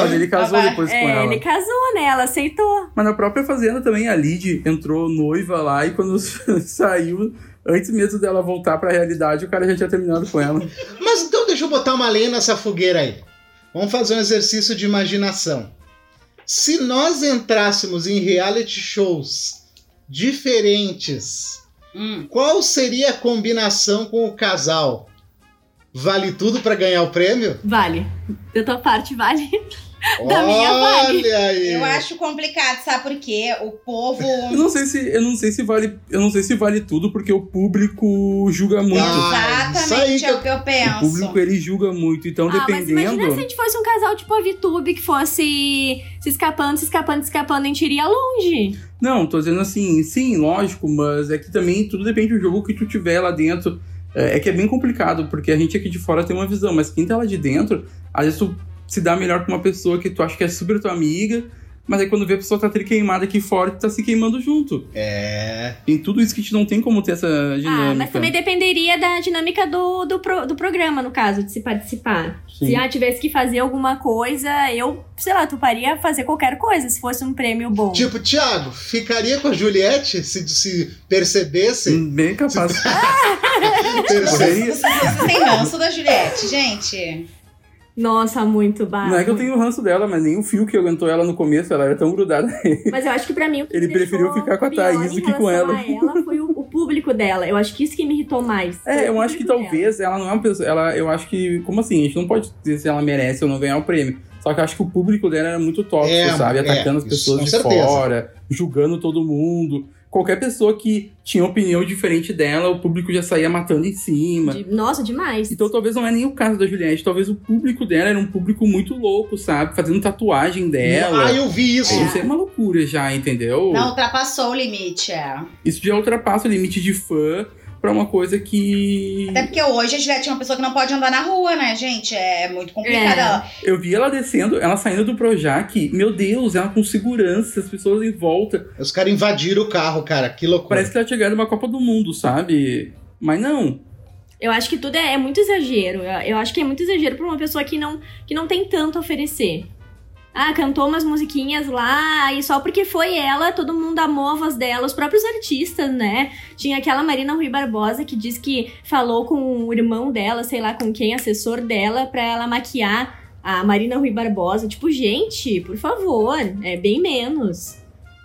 Speaker 4: mas ele casou
Speaker 2: Babá.
Speaker 4: depois com
Speaker 3: É,
Speaker 4: ela.
Speaker 3: ele casou, né? Ela aceitou.
Speaker 4: Mas na própria Fazenda também, a Lid entrou noiva lá e quando saiu, antes mesmo dela voltar pra realidade, o cara já tinha terminado com ela.
Speaker 1: Mas então deixa eu botar uma lenha nessa fogueira aí. Vamos fazer um exercício de imaginação. Se nós entrássemos em reality shows diferentes,
Speaker 2: Hum.
Speaker 1: qual seria a combinação com o casal? Vale tudo pra ganhar o prêmio?
Speaker 3: Vale. Da tua parte, vale. Da minha vale.
Speaker 1: Olha aí.
Speaker 2: Eu acho complicado, sabe por quê? O povo.
Speaker 4: Eu não sei se, eu não sei se vale, eu não sei se vale tudo porque o público julga muito.
Speaker 1: Ah,
Speaker 2: Exatamente
Speaker 1: que
Speaker 2: é o que eu
Speaker 4: O
Speaker 2: penso.
Speaker 4: público ele julga muito, então
Speaker 3: Ah, mas imagina se a
Speaker 4: dependendo.
Speaker 3: gente fosse um casal tipo a VTube que fosse se escapando, se escapando, se escapando, a gente iria longe.
Speaker 4: Não, tô dizendo assim, sim, lógico, mas é que também tudo depende do jogo que tu tiver lá dentro. É, é que é bem complicado, porque a gente aqui de fora tem uma visão, mas quem tá lá de dentro, às vezes tu se dá melhor com uma pessoa que tu acha que é super tua amiga, mas aí quando vê a pessoa tá tri queimada aqui fora, tu tá se queimando junto.
Speaker 1: É.
Speaker 4: Tem tudo isso que a gente não tem como ter essa dinâmica.
Speaker 3: Ah, mas também dependeria da dinâmica do, do, pro- do programa, no caso, de se participar.
Speaker 4: Sim.
Speaker 3: Se ah, tivesse que fazer alguma coisa, eu, sei lá, toparia fazer qualquer coisa se fosse um prêmio bom.
Speaker 1: Tipo, Thiago, ficaria com a Juliette se, se percebesse?
Speaker 4: Bem capaz.
Speaker 1: perce-
Speaker 4: Poderia.
Speaker 2: Vocês, vocês têm ranço da Juliette, gente.
Speaker 3: Nossa, muito baixo.
Speaker 4: Não é que eu tenho ranço dela, mas nem o fio que aguentou ela no começo, ela era tão grudada.
Speaker 3: Mas eu acho que pra mim o que
Speaker 4: Ele
Speaker 3: me
Speaker 4: preferiu ficar com a Thaís do que com ela.
Speaker 3: a ela foi o, o público dela. Eu acho que isso que me irritou mais.
Speaker 4: É, eu acho que talvez ela não é uma pessoa. Ela, eu acho que. Como assim? A gente não pode dizer se ela merece ou não ganhar o prêmio. Só que eu acho que o público dela era muito tóxico,
Speaker 1: É,
Speaker 4: sabe?
Speaker 1: é,
Speaker 4: Atacando as
Speaker 1: isso,
Speaker 4: pessoas de
Speaker 1: certeza.
Speaker 4: fora, julgando todo mundo. Qualquer pessoa que tinha opinião diferente dela, o público já saía matando em cima.
Speaker 3: De- Nossa, demais.
Speaker 4: Então talvez não é nem o caso da Juliette, talvez o público dela era um público muito louco, sabe? Fazendo tatuagem dela.
Speaker 1: Ah, eu vi isso.
Speaker 4: Isso é uma loucura já, entendeu?
Speaker 2: Não ultrapassou o limite, é.
Speaker 4: Isso já ultrapassa o limite de fã pra uma coisa que.
Speaker 2: Até porque hoje a Juliette é uma pessoa que não pode andar na rua, né, gente? É muito complicado.
Speaker 3: É.
Speaker 2: Ela-
Speaker 4: Eu vi ela descendo, ela saindo do Projac, meu Deus, ela com segurança, as pessoas em volta.
Speaker 1: Os caras invadiram o carro, cara. Que loucura.
Speaker 4: Parece que ela tinha ganhado uma Copa do Mundo, sabe? Mas não.
Speaker 3: Eu acho que tudo é, é muito exagero. Eu, eu acho que é muito exagero pra uma pessoa que não, que não tem tanto a oferecer. Ah, cantou umas musiquinhas lá, e só porque foi ela, todo mundo amou a voz dela, os próprios artistas, né? Tinha aquela Marina Rui Barbosa que diz que falou com o irmão dela, sei lá com quem, assessor dela, pra ela maquiar a Marina Rui Barbosa. Tipo, gente, por favor, é bem menos.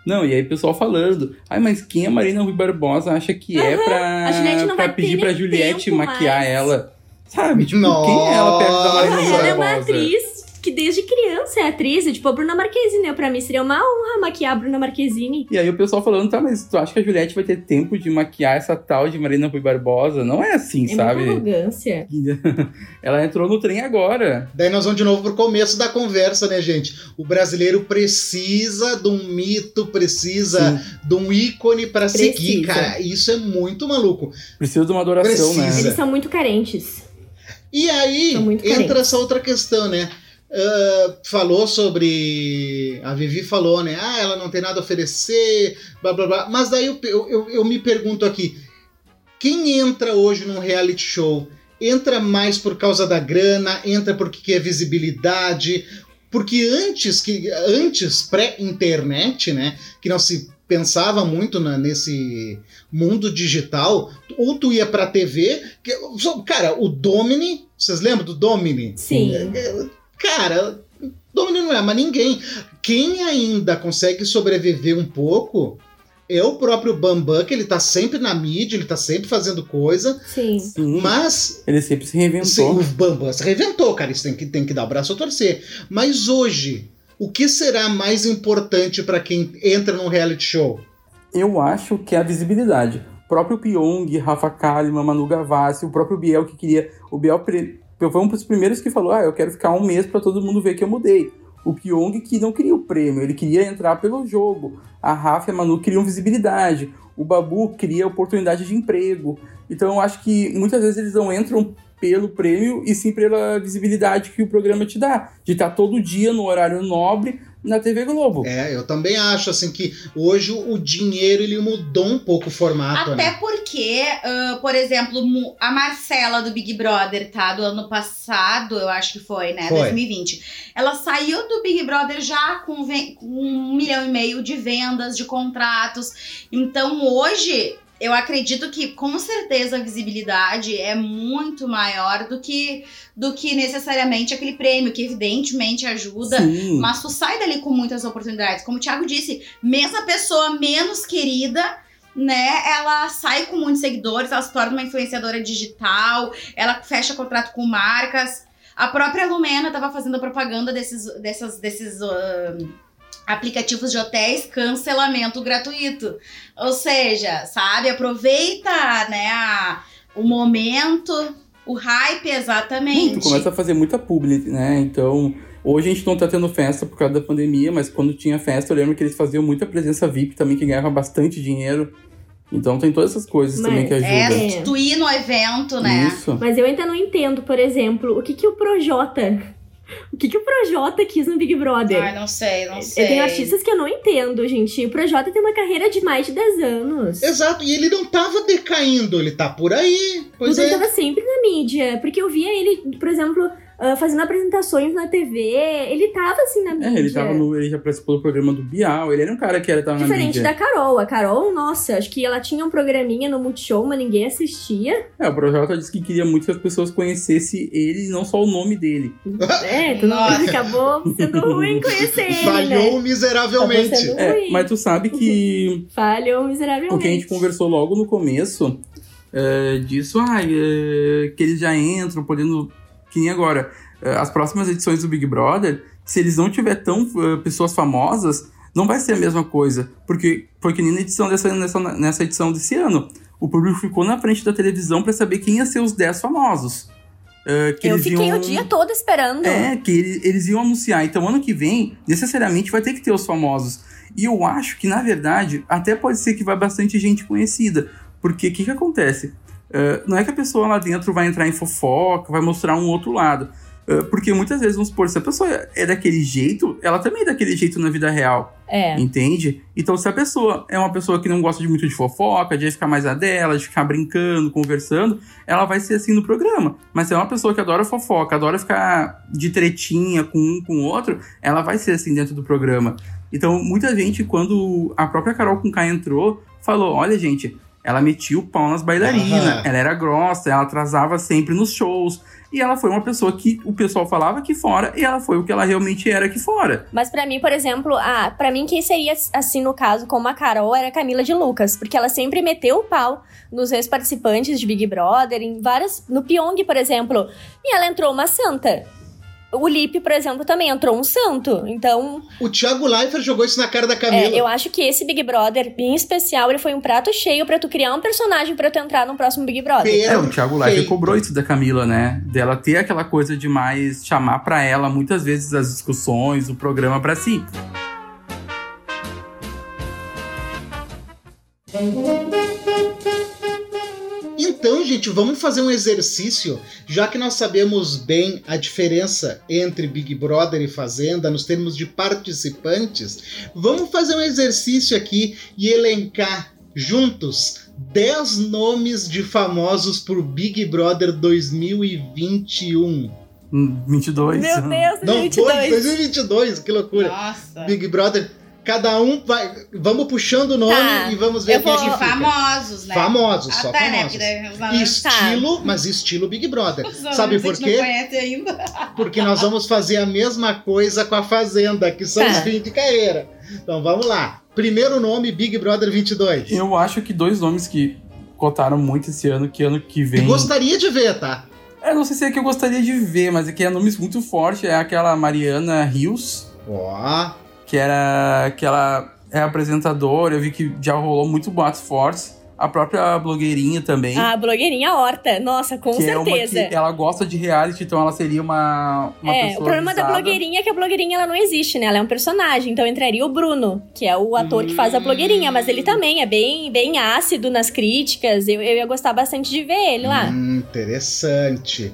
Speaker 4: Não, e aí o pessoal falando. Ai, mas quem a Marina Rui Barbosa acha que é pra,
Speaker 3: a Juliette não
Speaker 4: pra pedir pra Juliette maquiar
Speaker 3: mais.
Speaker 4: ela? Sabe? Tipo, quem é ela perto da Marina Rui
Speaker 3: ela é uma
Speaker 4: Barbosa?
Speaker 3: atriz que desde criança é atriz. É tipo a Bruna Marquezine. Pra mim seria uma honra maquiar a Bruna Marquezine.
Speaker 4: E aí o pessoal falando, tá, mas tu acha que a Juliette vai ter tempo de maquiar essa tal de Marina Rui Barbosa? Não é assim,
Speaker 3: É
Speaker 4: sabe?
Speaker 3: muita arrogância.
Speaker 4: Ela entrou no trem agora.
Speaker 1: Daí nós vamos de novo pro começo da conversa, né, gente? O brasileiro precisa de um mito, precisa de um ícone pra seguir, cara. Isso é muito maluco.
Speaker 4: Precisa de uma adoração,
Speaker 1: Precisa.
Speaker 4: né?
Speaker 3: Eles são muito carentes.
Speaker 1: E aí entra
Speaker 3: carentes.
Speaker 1: essa outra questão, né? Uh, falou sobre. A Vivi falou, né? Ah, ela não tem nada a oferecer, blá blá blá. Mas daí eu, eu, eu me pergunto aqui: quem entra hoje num reality show? Entra mais por causa da grana, entra porque quer visibilidade, porque antes que antes pré-internet, né, que não se pensava muito na, nesse mundo digital, ou tu ia pra TV, que, cara, o Domini, vocês lembram do Domini?
Speaker 3: Sim.
Speaker 1: É, é, cara, Domini não é mas ninguém. Quem ainda consegue sobreviver um pouco é o próprio Bambam, que ele tá sempre na mídia, ele tá sempre fazendo coisa.
Speaker 3: Sim.
Speaker 4: Sim.
Speaker 1: Mas.
Speaker 4: Ele sempre se reinventou.
Speaker 1: Sim, o Bambam se reinventou, cara. Isso tem que, tem que dar o braço a torcer. Mas hoje, o que será mais importante para quem entra num reality show?
Speaker 4: Eu acho que é a visibilidade. O próprio Pyong, Rafa Kalimann, Manu Gavassi, o próprio Biel que queria. O Biel foi um dos primeiros que falou: Ah, eu quero ficar um mês para todo mundo ver que eu mudei. O Pyong que não queria o prêmio, ele queria entrar pelo jogo. A Rafa e a Manu queriam visibilidade. O Babu queria oportunidade de emprego. Então eu acho que muitas vezes eles não entram pelo prêmio e sim pela visibilidade que o programa te dá. De estar todo dia no horário nobre na TV Globo.
Speaker 1: É, eu também acho assim que hoje o dinheiro ele mudou um pouco o formato.
Speaker 2: Até
Speaker 1: né?
Speaker 2: porque, uh, por exemplo, a Marcela do Big Brother, tá? Do ano passado, eu acho que foi, né?
Speaker 1: Foi.
Speaker 2: 2020. Ela saiu do Big Brother já com, com um milhão e meio de vendas, de contratos. Então hoje eu acredito que com certeza a visibilidade é muito maior do que do que necessariamente aquele prêmio, que evidentemente ajuda,
Speaker 4: Sim.
Speaker 2: mas tu sai dali com muitas oportunidades. Como o Thiago disse, mesmo a pessoa menos querida, né, ela sai com muitos seguidores, ela se torna uma influenciadora digital, ela fecha contrato com marcas. A própria Lumena estava fazendo propaganda desses, dessas, desses uh, aplicativos de hotéis, cancelamento gratuito. Ou seja, sabe, aproveita né, a, o momento, o hype exatamente.
Speaker 4: Tu começa a fazer muita publi, né? Então, hoje a gente não tá tendo festa por causa da pandemia, mas quando tinha festa, eu lembro que eles faziam muita presença VIP também, que ganhava bastante dinheiro. Então tem todas essas coisas
Speaker 3: Mas
Speaker 4: também que ajudam.
Speaker 2: É,
Speaker 3: É.
Speaker 2: substituir no evento, né?
Speaker 4: Isso.
Speaker 3: Mas eu ainda não entendo, por exemplo, o que que o Projota... O que que o Projota quis no Big Brother?
Speaker 2: Ai, não sei, não sei.
Speaker 3: Eu tenho artistas que eu não entendo, gente. O Projota tem uma carreira de mais de 10 anos.
Speaker 1: Exato, e ele não tava decaindo, ele tá por aí. Pois
Speaker 3: Mas ele
Speaker 1: é.
Speaker 3: tava sempre na mídia. Porque eu via ele, por exemplo, ah, fazendo apresentações na TV. Ele tava assim na mídia.
Speaker 4: É, ele tava no. Ele já participou do programa do Bial. Ele era um cara que era, tava na
Speaker 3: Diferente
Speaker 4: mídia.
Speaker 3: da Carol. A Carol, nossa, acho que ela tinha um programinha no Multishow, mas ninguém assistia.
Speaker 4: É, o Projota disse que queria muito que as pessoas conhecessem ele e não só o nome dele.
Speaker 3: É, todo
Speaker 2: Nossa.
Speaker 3: mundo acabou sendo ruim conhecer ele,
Speaker 1: Falhou
Speaker 3: né?
Speaker 1: miseravelmente.
Speaker 4: É, mas tu sabe que
Speaker 3: Falhou miseravelmente.
Speaker 4: o que a gente conversou logo no começo é, disso, ah, é, que eles já entram podendo. Que nem agora. é, as próximas edições do Big Brother, se eles não tiver tão é, pessoas famosas, não vai ser a mesma coisa. Porque foi que nem na edição dessa, nessa, nessa edição desse ano. O público ficou na frente da televisão pra saber quem ia ser os 10 famosos. Que
Speaker 3: Eu
Speaker 4: eles
Speaker 3: fiquei
Speaker 4: iam-
Speaker 3: o dia todo esperando.
Speaker 4: é, que ele- eles iam anunciar. Então, ano que vem, necessariamente vai ter que ter os famosos. E eu acho que, na verdade, até pode ser que vai bastante gente conhecida. Porque o que, que acontece? Eh, não é que a pessoa lá dentro vai entrar em fofoca, vai mostrar um outro lado. Eh, porque muitas vezes, vamos supor, se a pessoa é daquele jeito, ela também é daquele jeito na vida real.
Speaker 3: É.
Speaker 4: Entende? Então, se a pessoa é uma pessoa que não gosta de muito de fofoca, de ficar mais a dela, de ficar brincando, conversando, ela vai ser assim no programa. Mas se é uma pessoa que adora fofoca, adora ficar de tretinha com um com o outro, ela vai ser assim dentro do programa. Então, muita gente, quando a própria Carol com K entrou, falou: olha, gente. Ela metia o pau nas bailarinas,
Speaker 1: Aham.
Speaker 4: ela era grossa, ela atrasava sempre nos shows. E ela foi uma pessoa que o pessoal falava aqui fora, e ela foi o que ela realmente era aqui fora.
Speaker 3: Mas pra mim, por exemplo, ah, para mim quem seria assim no caso como a Carol era a Camila de Lucas, porque ela sempre meteu o pau nos ex-participantes de Big Brother, em várias, no Pyong, por exemplo, e ela entrou uma santa. O Lipe, por exemplo, também entrou um santo. Então,
Speaker 1: O Thiago Leifert jogou isso na cara da Camila.
Speaker 3: é, eu acho que esse Big Brother, em especial, ele foi um prato cheio pra tu criar um personagem pra tu entrar no próximo Big Brother.
Speaker 4: É, o Thiago Leifert
Speaker 1: Perfeito.
Speaker 4: cobrou isso da Camila, né? Dela ter aquela coisa de mais chamar pra ela muitas vezes as discussões, o programa pra si.
Speaker 1: Então, gente, vamos fazer um exercício, já que nós sabemos bem a diferença entre Big Brother e Fazenda nos termos de participantes. Vamos fazer um exercício aqui e elencar juntos 10 nomes de famosos pro Big Brother 2021.
Speaker 4: 22.
Speaker 3: Meu Deus,
Speaker 1: Não
Speaker 3: 22.
Speaker 1: foi 2022, que loucura.
Speaker 2: Nossa.
Speaker 1: Big Brother, cada um vai. Vamos puxando o nome
Speaker 3: Tá,
Speaker 1: e vamos ver
Speaker 3: eu
Speaker 1: quem é
Speaker 3: vou-
Speaker 1: que
Speaker 2: De
Speaker 1: fica.
Speaker 2: famosos, né?
Speaker 1: Famosos,
Speaker 2: Ah,
Speaker 1: só
Speaker 2: tá, né?
Speaker 1: famosos.
Speaker 2: Porque daí os nomes-
Speaker 1: Estilo, mas estilo Big Brother.
Speaker 2: os
Speaker 1: Sabe por quê?
Speaker 2: conhece ainda.
Speaker 1: Porque nós vamos fazer a mesma coisa com a Fazenda, que são
Speaker 3: Tá.
Speaker 1: os fins de carreira. Então vamos lá. Primeiro nome, Big Brother 22.
Speaker 4: Eu acho que dois nomes que cotaram muito esse ano, que ano que vem.
Speaker 1: Gostaria de ver, tá?
Speaker 4: Eu não sei se é que eu gostaria de ver, mas é que é nomes muito fortes. É aquela Mariana Rios,
Speaker 1: Ó.
Speaker 4: que era. que ela é apresentadora. Eu vi que já rolou muito boatos fortes. A própria blogueirinha também.
Speaker 3: A blogueirinha Horta, nossa, com
Speaker 4: que é uma
Speaker 3: certeza.
Speaker 4: que ela gosta de reality, então ela seria uma, uma
Speaker 3: é,
Speaker 4: pessoa
Speaker 3: o problema da
Speaker 4: visada.
Speaker 3: blogueirinha é que a blogueirinha ela não existe, né? Ela é um personagem. Então entraria o Bruno, que é o ator que faz a blogueirinha, mas ele também é bem, bem ácido nas críticas. Eu, eu ia gostar bastante de ver ele lá.
Speaker 1: Hum, interessante.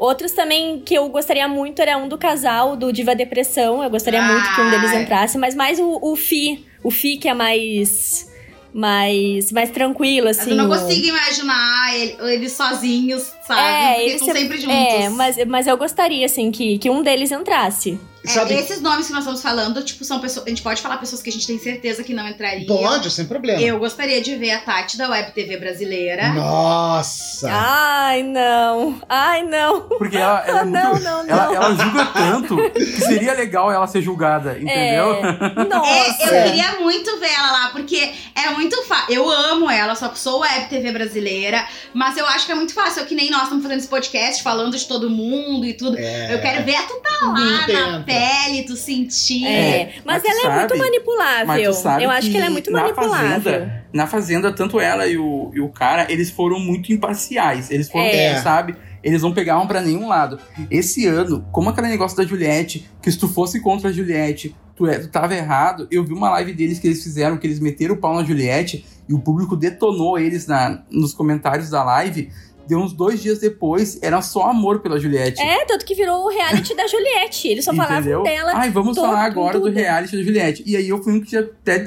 Speaker 3: Outros também que eu gostaria muito era um do casal, do Diva Depressão. Eu gostaria muito que um deles
Speaker 2: Ah.
Speaker 3: entrasse, mas mais o, o Fi. O Fi que é mais. Mais, mais tranquilo,
Speaker 2: Mas
Speaker 3: assim.
Speaker 2: eu não
Speaker 3: o-
Speaker 2: consigo imaginar ele- eles sozinhos, sabe?
Speaker 3: É,
Speaker 2: Porque
Speaker 3: eles
Speaker 2: estão
Speaker 3: se-
Speaker 2: sempre juntos.
Speaker 3: É, mas, mas eu gostaria, assim, que, que um deles entrasse.
Speaker 2: É,
Speaker 1: Sabe?
Speaker 2: esses nomes que nós estamos falando, tipo, são pessoas. A gente pode falar pessoas que a gente tem certeza que não entrariam.
Speaker 1: Pode, sem problema.
Speaker 2: Eu gostaria de ver a Tati da Web TV brasileira.
Speaker 1: Nossa!
Speaker 3: Ai, não. Ai, não.
Speaker 4: Porque ela, ela é muito.
Speaker 3: Não, não, não.
Speaker 4: Ela, ela julga tanto que seria legal ela ser julgada, entendeu?
Speaker 3: É, nossa.
Speaker 2: É, eu queria muito ver ela lá, porque é muito fácil. Eu amo ela, só que sou web TV brasileira, mas eu acho que é muito fácil. Que nem nós estamos fazendo esse podcast, falando de todo mundo e tudo.
Speaker 1: É.
Speaker 2: Eu quero ver tu tá lá na pele, tu sentir.
Speaker 3: É, mas,
Speaker 4: mas tu
Speaker 3: ela é
Speaker 4: sabe-
Speaker 3: muito
Speaker 4: Mas
Speaker 3: manipulável. Eu acho que ela é muito
Speaker 4: na
Speaker 3: manipulável.
Speaker 4: Fazenda, na Fazenda, tanto ela e o, e o cara, eles foram muito imparciais. Eles foram,
Speaker 3: É.
Speaker 4: sabe? Eles não pegavam pra nenhum lado. Esse ano, como aquele negócio da Juliette, que se tu fosse contra a Juliette, tu, é, tu tava errado. Eu vi uma live deles que eles fizeram, que eles meteram o pau na Juliette e o público detonou eles na, nos comentários da live. Deu uns dois dias depois, era só amor pela Juliette.
Speaker 3: É, tanto que virou o reality da Juliette. Eles só falavam dela.
Speaker 4: Ai, vamos
Speaker 3: todo-
Speaker 4: falar agora
Speaker 3: tudo.
Speaker 4: do reality da Juliette. E aí eu fui um que já até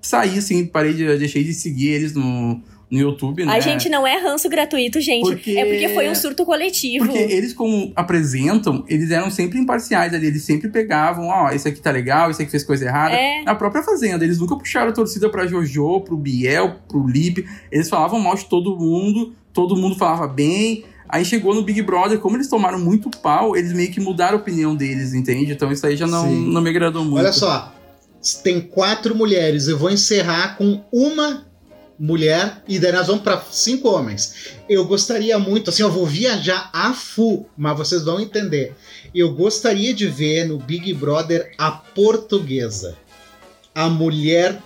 Speaker 4: saí, assim, parei de. deixei de seguir eles no, no YouTube, né?
Speaker 3: A gente não é ranço gratuito, gente.
Speaker 4: Porque-
Speaker 3: É porque foi um surto coletivo.
Speaker 4: Porque eles, como apresentam, eles eram sempre imparciais ali. Eles sempre pegavam, ó, esse aqui tá legal, esse aqui fez coisa errada.
Speaker 3: É.
Speaker 4: Na própria Fazenda, eles nunca puxaram a torcida pra Jojo, pro Biel, pro Lipe. Eles falavam mal de todo mundo, todo mundo falava bem. Aí chegou no Big Brother, como eles tomaram muito pau, eles meio que mudaram a opinião deles, entende? Então isso aí já não,
Speaker 1: Sim.
Speaker 4: não me agradou muito.
Speaker 1: Olha só, tem quatro mulheres. Eu vou encerrar com uma mulher e daí nós vamos para cinco homens. Eu gostaria muito, assim, eu vou viajar a full, mas vocês vão entender. Eu gostaria de ver no Big Brother a portuguesa, a mulher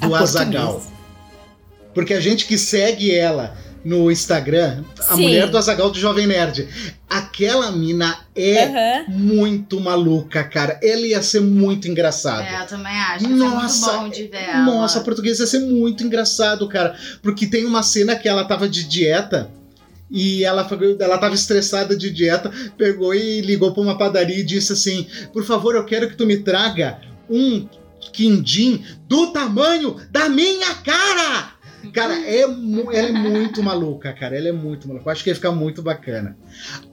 Speaker 1: do
Speaker 3: A
Speaker 1: Azagal.
Speaker 3: portuguesa.
Speaker 1: Porque a gente que segue ela no Instagram, a
Speaker 3: Sim.
Speaker 1: mulher do Azagal do Jovem Nerd, aquela mina é
Speaker 3: Aham.
Speaker 1: muito maluca, cara. Ela ia ser muito engraçada.
Speaker 2: É, eu também acho.
Speaker 1: Nossa,
Speaker 2: é muito bom de ver ela.
Speaker 1: Nossa, a portuguesa ia ser muito engraçado, cara. Porque tem uma cena que ela tava de dieta. E ela, ela tava estressada de dieta, pegou e ligou pra uma padaria e disse assim: Por favor, eu quero que tu me traga um quindim do tamanho da minha cara! Cara, é, ela é muito maluca, cara. Ela é muito maluca. Eu acho que ia ficar muito bacana.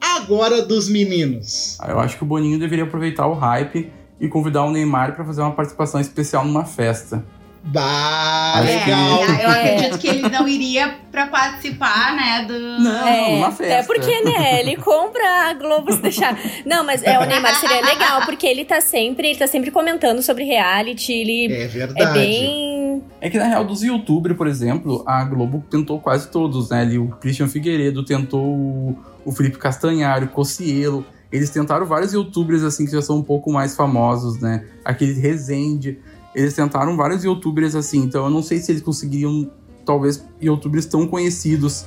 Speaker 1: Agora dos meninos.
Speaker 4: Ah, Eu acho que o Boninho deveria aproveitar o hype e convidar o Neymar pra fazer uma participação especial numa festa.
Speaker 1: Bah,
Speaker 2: É,
Speaker 1: legal.
Speaker 2: eu acredito que ele não iria pra participar, né, do...
Speaker 4: Não,
Speaker 3: É,
Speaker 4: numa festa.
Speaker 3: é porque, né, ele compra a Globo se deixar. Não, mas é, o Neymar seria legal, porque ele tá sempre, ele tá sempre comentando sobre reality, ele
Speaker 1: É
Speaker 3: é,
Speaker 1: verdade.
Speaker 3: bem.
Speaker 4: É que na real, dos youtubers, por exemplo, a Globo tentou quase todos, né? Ali, o Christian Figueiredo tentou o, Felipe Castanhari, o Cocielo. Eles tentaram vários youtubers, assim, que já são um pouco mais famosos, né? Aquele Rezende. Eles tentaram vários youtubers, assim. Então, eu não sei se eles conseguiriam, talvez, youtubers tão conhecidos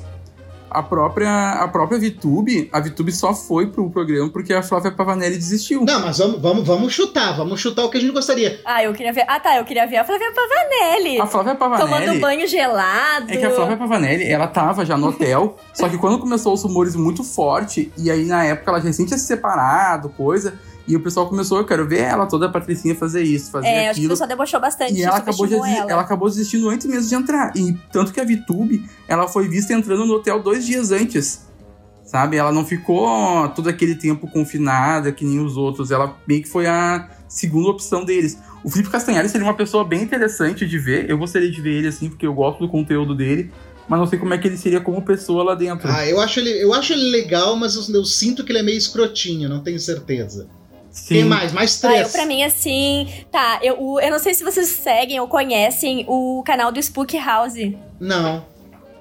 Speaker 4: a própria, a própria VTube, a VTube só foi pro programa porque a Flávia Pavanelli desistiu.
Speaker 1: Não, mas vamos, vamos, vamos chutar, vamos chutar o que a gente gostaria.
Speaker 3: Ah, eu queria ver. Ah, tá, eu queria ver a Flávia Pavanelli.
Speaker 4: A Flávia Pavanelli.
Speaker 3: Tomando banho gelado.
Speaker 4: É que a Flávia Pavanelli, ela tava já no hotel, só que quando começou os rumores muito forte, e aí na época ela já recém tinha se separado, coisa, e o pessoal começou, eu quero ver ela, toda a Patricinha fazer isso, fazer
Speaker 3: É, acho que o
Speaker 4: aquilo.
Speaker 3: pessoal debochou bastante.
Speaker 4: E ela acabou, de,
Speaker 3: subestimou
Speaker 4: ela.
Speaker 3: ela.
Speaker 4: acabou desistindo antes mesmo de entrar. E tanto que a VTube, ela foi vista entrando no hotel dois dias antes. Sabe? Ela não ficou todo aquele tempo confinada que nem os outros. Ela meio que foi a segunda opção deles. O Felipe Castanhari seria uma pessoa bem interessante de ver. Eu gostaria de ver ele assim, porque eu gosto do conteúdo dele. Mas não sei como é que ele seria como pessoa lá dentro.
Speaker 1: Ah, eu acho ele, eu acho ele legal, mas eu, eu sinto que ele é meio escrotinho, não tenho certeza. Quem mais? Mais
Speaker 3: Ah, eu,
Speaker 1: três.
Speaker 3: pra mim, assim. Tá, eu, eu não sei se vocês seguem ou conhecem o canal do Spook House.
Speaker 1: Não.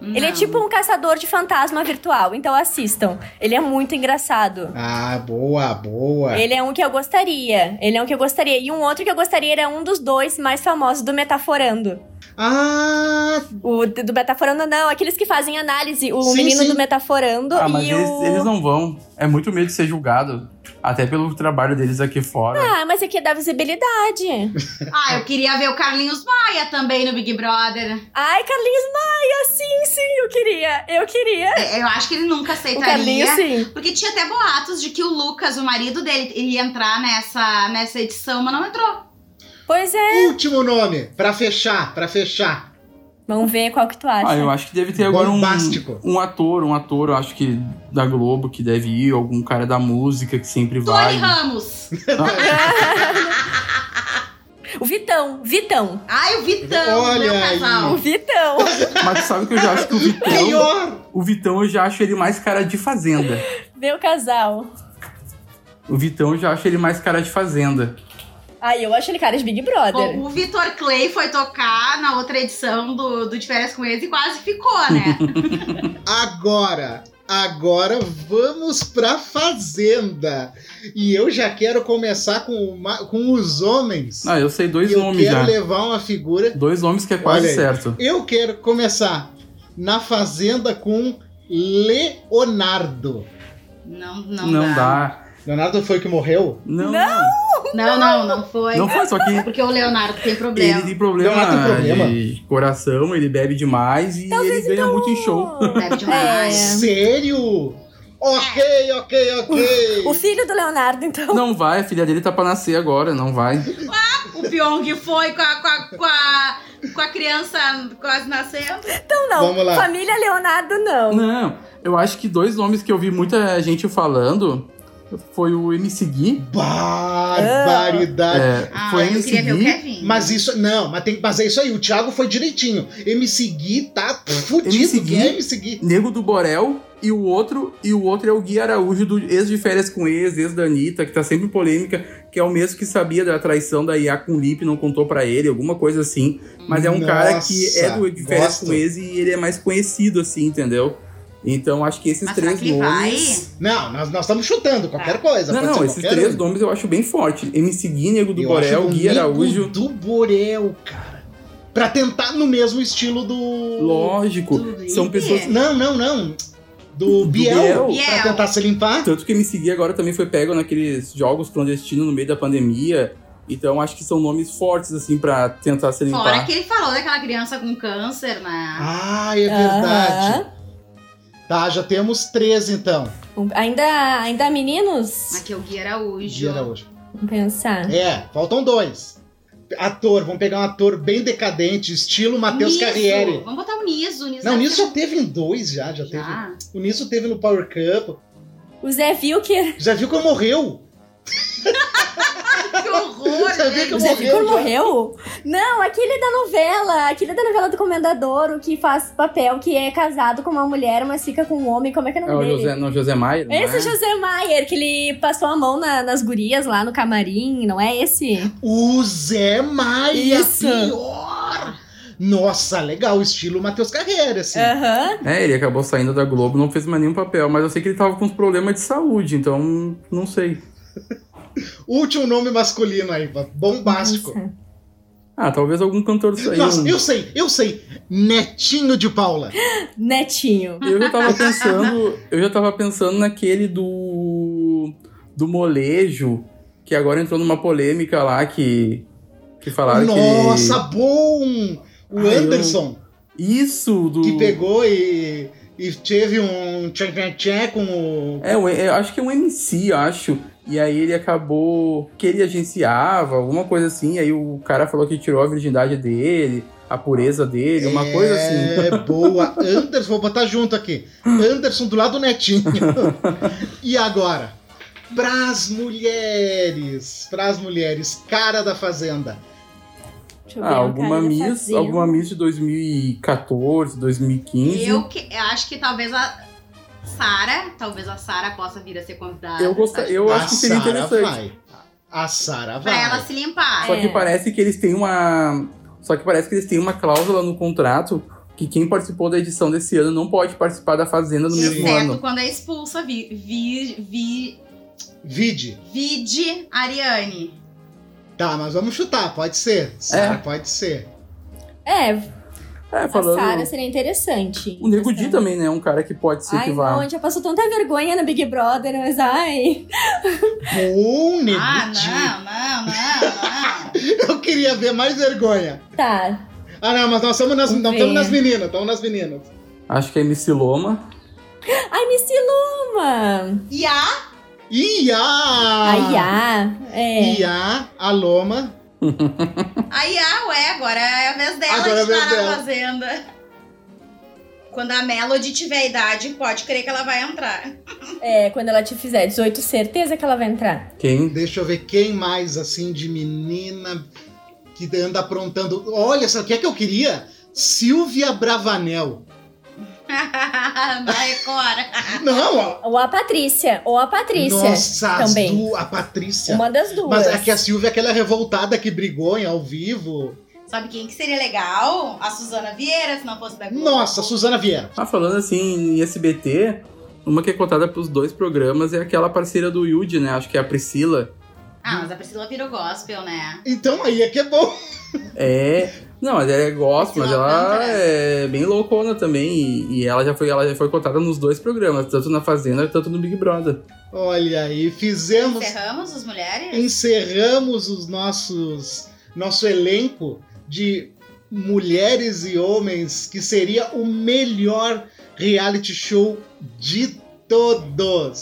Speaker 3: Ele é
Speaker 2: Não.
Speaker 3: tipo um caçador de fantasma virtual, então assistam. Ele é muito engraçado.
Speaker 1: Ah, boa, boa.
Speaker 3: Ele é um que eu gostaria. Ele é um que eu gostaria. E um outro que eu gostaria era um dos dois mais famosos do Metaforando.
Speaker 1: Ah,
Speaker 3: O do Metaforando, não, aqueles que fazem análise. O
Speaker 1: Sim,
Speaker 3: menino
Speaker 1: sim.
Speaker 3: do Metaforando
Speaker 4: Ah, mas
Speaker 3: e
Speaker 4: eles,
Speaker 3: o.
Speaker 4: eles não vão. É muito medo de ser julgado. Até pelo trabalho deles aqui fora.
Speaker 3: Ah, mas aqui dá visibilidade.
Speaker 2: Ah, eu queria ver o Carlinhos Maia também no Big Brother.
Speaker 3: Ai, Carlinhos Maia, sim, sim, eu queria. Eu queria.
Speaker 2: É, Eu acho que ele nunca
Speaker 3: O
Speaker 2: aceitaria.
Speaker 3: Carlinhos, sim.
Speaker 2: Porque tinha até boatos de que o Lucas, o marido dele, iria entrar nessa, nessa edição, mas não entrou.
Speaker 3: Pois é.
Speaker 1: último nome, pra fechar, pra fechar.
Speaker 3: Vamos ver qual que tu acha.
Speaker 4: Ah, eu acho que deve ter agora um, um ator, um ator, eu acho que da Globo que deve ir, algum cara da música que sempre
Speaker 2: Tony
Speaker 4: vai.
Speaker 2: Ramos.
Speaker 3: O Vitão, Vitão.
Speaker 2: Ai, o Vitão,
Speaker 1: Olha
Speaker 2: meu
Speaker 1: aí.
Speaker 2: casal.
Speaker 3: O Vitão.
Speaker 4: Mas tu sabe que eu já acho que o Vitão.
Speaker 1: Melhor!
Speaker 4: O Vitão eu já acho ele mais cara de fazenda.
Speaker 3: Meu casal.
Speaker 4: O Vitão eu já acho ele mais cara de fazenda.
Speaker 3: Ai, eu acho ele cara de Big Brother.
Speaker 2: Bom, o Vitor Clay foi tocar na outra edição do, do De Férias com eles e quase ficou, né?
Speaker 1: Agora, agora vamos pra Fazenda. E eu já quero começar com, uma- com os homens.
Speaker 4: Ah, eu sei dois
Speaker 1: eu
Speaker 4: nomes
Speaker 1: quero
Speaker 4: já.
Speaker 1: levar uma figura.
Speaker 4: Dois nomes que é quase
Speaker 1: Olha aí.
Speaker 4: certo.
Speaker 1: Eu quero começar na Fazenda com Leonardo.
Speaker 2: Não, não,
Speaker 4: Não,
Speaker 2: dá.
Speaker 4: dá.
Speaker 1: Leonardo foi o que morreu?
Speaker 4: Não,
Speaker 3: Não.
Speaker 4: não.
Speaker 2: Não, não, foi.
Speaker 4: Não foi, só que
Speaker 2: Porque o Leonardo tem problema.
Speaker 4: ele tem problema,
Speaker 1: Leonardo tem problema.
Speaker 4: de coração, ele bebe demais e ele ganha muito em show.
Speaker 2: Deve demais.
Speaker 3: É.
Speaker 1: Sério? Ok, ok, ok.
Speaker 3: O filho do Leonardo, então.
Speaker 4: Não vai, a filha dele tá pra nascer agora, não vai.
Speaker 2: O Pyong foi com a, com, a, com, a, com a criança quase nascendo.
Speaker 3: Então não.
Speaker 1: Vamos lá.
Speaker 3: Família Leonardo, não.
Speaker 4: Não, eu acho que dois nomes que eu vi muita gente falando foi o MC Gui.
Speaker 1: Barbaridade.
Speaker 4: É,
Speaker 2: Ah,
Speaker 4: foi
Speaker 2: eu
Speaker 4: MC
Speaker 2: queria ver o
Speaker 4: Gui.
Speaker 2: Kevin.
Speaker 1: Mas isso, não, mas tem que fazer isso aí. O Thiago foi direitinho. MC Gui tá fudido.
Speaker 4: MC
Speaker 1: Quem é
Speaker 4: Gui?
Speaker 1: MC Gui?
Speaker 4: Nego do Borel e o outro e o outro é o Gui Araújo do ex de férias com ex, ex da Anitta, que tá sempre em polêmica, que é o mesmo que sabia da traição da Iá com o Lipe, não contou pra ele, alguma coisa assim. Mas é um cara que é do de férias
Speaker 1: gosto.
Speaker 4: com ex e ele é mais conhecido assim, entendeu? Então acho que esses
Speaker 2: Mas será
Speaker 4: três nomes.
Speaker 1: Não, nós, nós estamos chutando qualquer coisa.
Speaker 4: Não, não, esses três
Speaker 1: um.
Speaker 4: nomes eu acho bem forte. MC Gui, Nego do
Speaker 1: Eu
Speaker 4: Borel,
Speaker 1: acho
Speaker 4: Gui Araújo.
Speaker 1: do Borel, cara. Pra tentar no mesmo estilo do.
Speaker 4: Lógico,
Speaker 2: Do
Speaker 4: são pessoas.
Speaker 1: Não, não, não. Do,
Speaker 4: Do
Speaker 1: Biel,
Speaker 4: Biel.
Speaker 1: Pra tentar se limpar.
Speaker 4: Tanto que MC Gui agora também foi pego naqueles jogos clandestinos no meio da pandemia. Então acho que são nomes fortes, assim, pra tentar se limpar.
Speaker 2: Fora que ele falou daquela criança com câncer, né?
Speaker 1: Ah, é verdade.
Speaker 3: Aham.
Speaker 1: Tá, já temos três então.
Speaker 3: Um- Ainda, ainda há meninos?
Speaker 2: Aqui é o Gui Araújo.
Speaker 1: Dia hoje.
Speaker 3: Vamos pensar.
Speaker 1: É, faltam dois. Ator, vamos pegar um ator bem decadente, estilo Matheus
Speaker 2: Niso.
Speaker 1: Carriere.
Speaker 2: Vamos botar o Niso. o Niso
Speaker 1: Não, o
Speaker 2: ser-
Speaker 1: já teve em dois, já, já, teve.
Speaker 2: Já?
Speaker 1: O Nisso teve no Power Cup.
Speaker 3: O Zé Vilker.
Speaker 1: Já viu que morreu?
Speaker 2: Que horror,
Speaker 1: Você vê que
Speaker 3: O Zé
Speaker 1: já.
Speaker 3: morreu? Não, aquele da novela. Aquele da novela do Comendador, o que faz papel, que é casado com uma mulher, mas fica com um homem. Como é que é o
Speaker 4: É
Speaker 3: nome
Speaker 4: o
Speaker 3: dele?
Speaker 4: José, não, José Maier? não
Speaker 3: Esse
Speaker 4: é?
Speaker 3: José Maier, que ele passou a mão na- nas gurias lá no camarim, não é esse?
Speaker 1: O Zé Maia,
Speaker 3: Isso.
Speaker 1: pior! Nossa, legal, estilo Matheus Carreira, assim.
Speaker 3: Aham.
Speaker 4: É, ele acabou saindo da Globo, não fez mais nenhum papel, mas eu sei que ele tava com uns problemas de saúde, então não sei.
Speaker 1: Último nome masculino aí, bombástico.
Speaker 3: Nossa.
Speaker 4: Ah, talvez algum cantor saiu.
Speaker 1: Nossa, eu sei, eu sei. Netinho de Paula.
Speaker 3: Netinho.
Speaker 4: Eu já tava pensando. eu já tava pensando naquele do. do molejo, que agora entrou numa polêmica lá que. que falaram
Speaker 1: Nossa,
Speaker 4: que.
Speaker 1: bom! O
Speaker 4: eu-
Speaker 1: Anderson,
Speaker 4: Isso, do.
Speaker 1: que pegou e, e teve um tchan tchan tchan com o.
Speaker 4: É, eu acho que é um MC, eu acho. E aí ele acabou que ele agenciava, alguma coisa assim. Aí o cara falou que tirou a virgindade dele, a pureza dele, uma coisa assim.
Speaker 1: É, boa. Anderson, vou botar junto aqui. Anderson do lado do Netinho. e agora? Pras mulheres. Pras mulheres. Cara da Fazenda.
Speaker 3: Deixa eu ver,
Speaker 4: Ah,
Speaker 3: um
Speaker 4: alguma Miss, alguma Miss de 2014, 2015.
Speaker 2: Eu, que, eu acho que talvez a Sara, talvez a Sara possa vir a ser convidada.
Speaker 4: Eu gosto- eu acho que seria
Speaker 1: Sara
Speaker 4: interessante.
Speaker 1: vai. A Sara
Speaker 2: Pra
Speaker 1: vai.
Speaker 2: ela se limpar.
Speaker 4: Só que
Speaker 3: É.
Speaker 4: parece que eles têm uma. Só que parece que eles têm uma cláusula no contrato que quem participou da edição desse ano não pode participar da Fazenda no
Speaker 1: Sim.
Speaker 4: mesmo
Speaker 2: Exceto
Speaker 4: ano.
Speaker 2: quando é expulsa, vi, vi, vi,
Speaker 1: Vide.
Speaker 2: vide Ariane.
Speaker 1: Tá, mas vamos chutar. Pode ser. Sara,
Speaker 4: É.
Speaker 1: pode ser.
Speaker 3: É,
Speaker 4: É,
Speaker 3: a
Speaker 4: falando.
Speaker 3: Sara seria interessante.
Speaker 4: O Nego Di também, né? Um cara que pode ser
Speaker 3: Ai,
Speaker 4: que vá.
Speaker 3: não, a gente já passou tanta vergonha no Big Brother, mas ai.
Speaker 1: Bom, Nego
Speaker 2: Ah,
Speaker 1: Di.
Speaker 2: não, não, não, não.
Speaker 1: Eu queria ver mais vergonha.
Speaker 3: Tá.
Speaker 1: Ah, não, mas nós estamos nas, não estamos nas meninas. Estamos nas meninas.
Speaker 4: Acho que é MC Loma.
Speaker 3: Ai, Missy Luma!
Speaker 2: E a
Speaker 1: Ia!
Speaker 3: Ai, ah, é.
Speaker 1: Ia, a Loma.
Speaker 2: Aí, ah, ué, agora é a vez dela
Speaker 1: Agora é
Speaker 2: de
Speaker 1: vez
Speaker 2: estar na fazenda. Quando a Melody tiver idade, pode crer que ela vai entrar.
Speaker 3: É, quando ela te fizer 18, certeza que ela vai entrar.
Speaker 4: Quem?
Speaker 1: Deixa eu ver quem mais, assim, de menina que anda aprontando. Olha, sabe o que é que eu queria? Silvia Bravanel.
Speaker 2: na Record.
Speaker 1: Não, ó.
Speaker 3: Ou a Patrícia. Ou a Patrícia.
Speaker 1: Nossa,
Speaker 3: também.
Speaker 1: du- a Patrícia.
Speaker 3: Uma das duas.
Speaker 1: Mas é que a Silvia é aquela revoltada que brigou em ao vivo.
Speaker 2: Sabe quem que seria legal? A Suzana Vieira, se não fosse da Globo.
Speaker 1: Nossa, Suzana Vieira.
Speaker 4: Ah, falando assim em SBT, uma que é cotada pros dois programas é aquela parceira do Yudi, né? Acho que é a Priscila.
Speaker 2: Ah, mas a Priscila virou gospel, né?
Speaker 1: Então aí é que é bom.
Speaker 4: É. Não, mas ela é gospel, mas ela é bem loucona também. E, e ela já foi, ela já foi cotada nos dois programas, tanto na Fazenda quanto no Big Brother.
Speaker 1: Olha aí, fizemos.
Speaker 2: Encerramos as mulheres?
Speaker 1: encerramos os nossos nosso elenco de mulheres e homens que seria o melhor reality show de todos.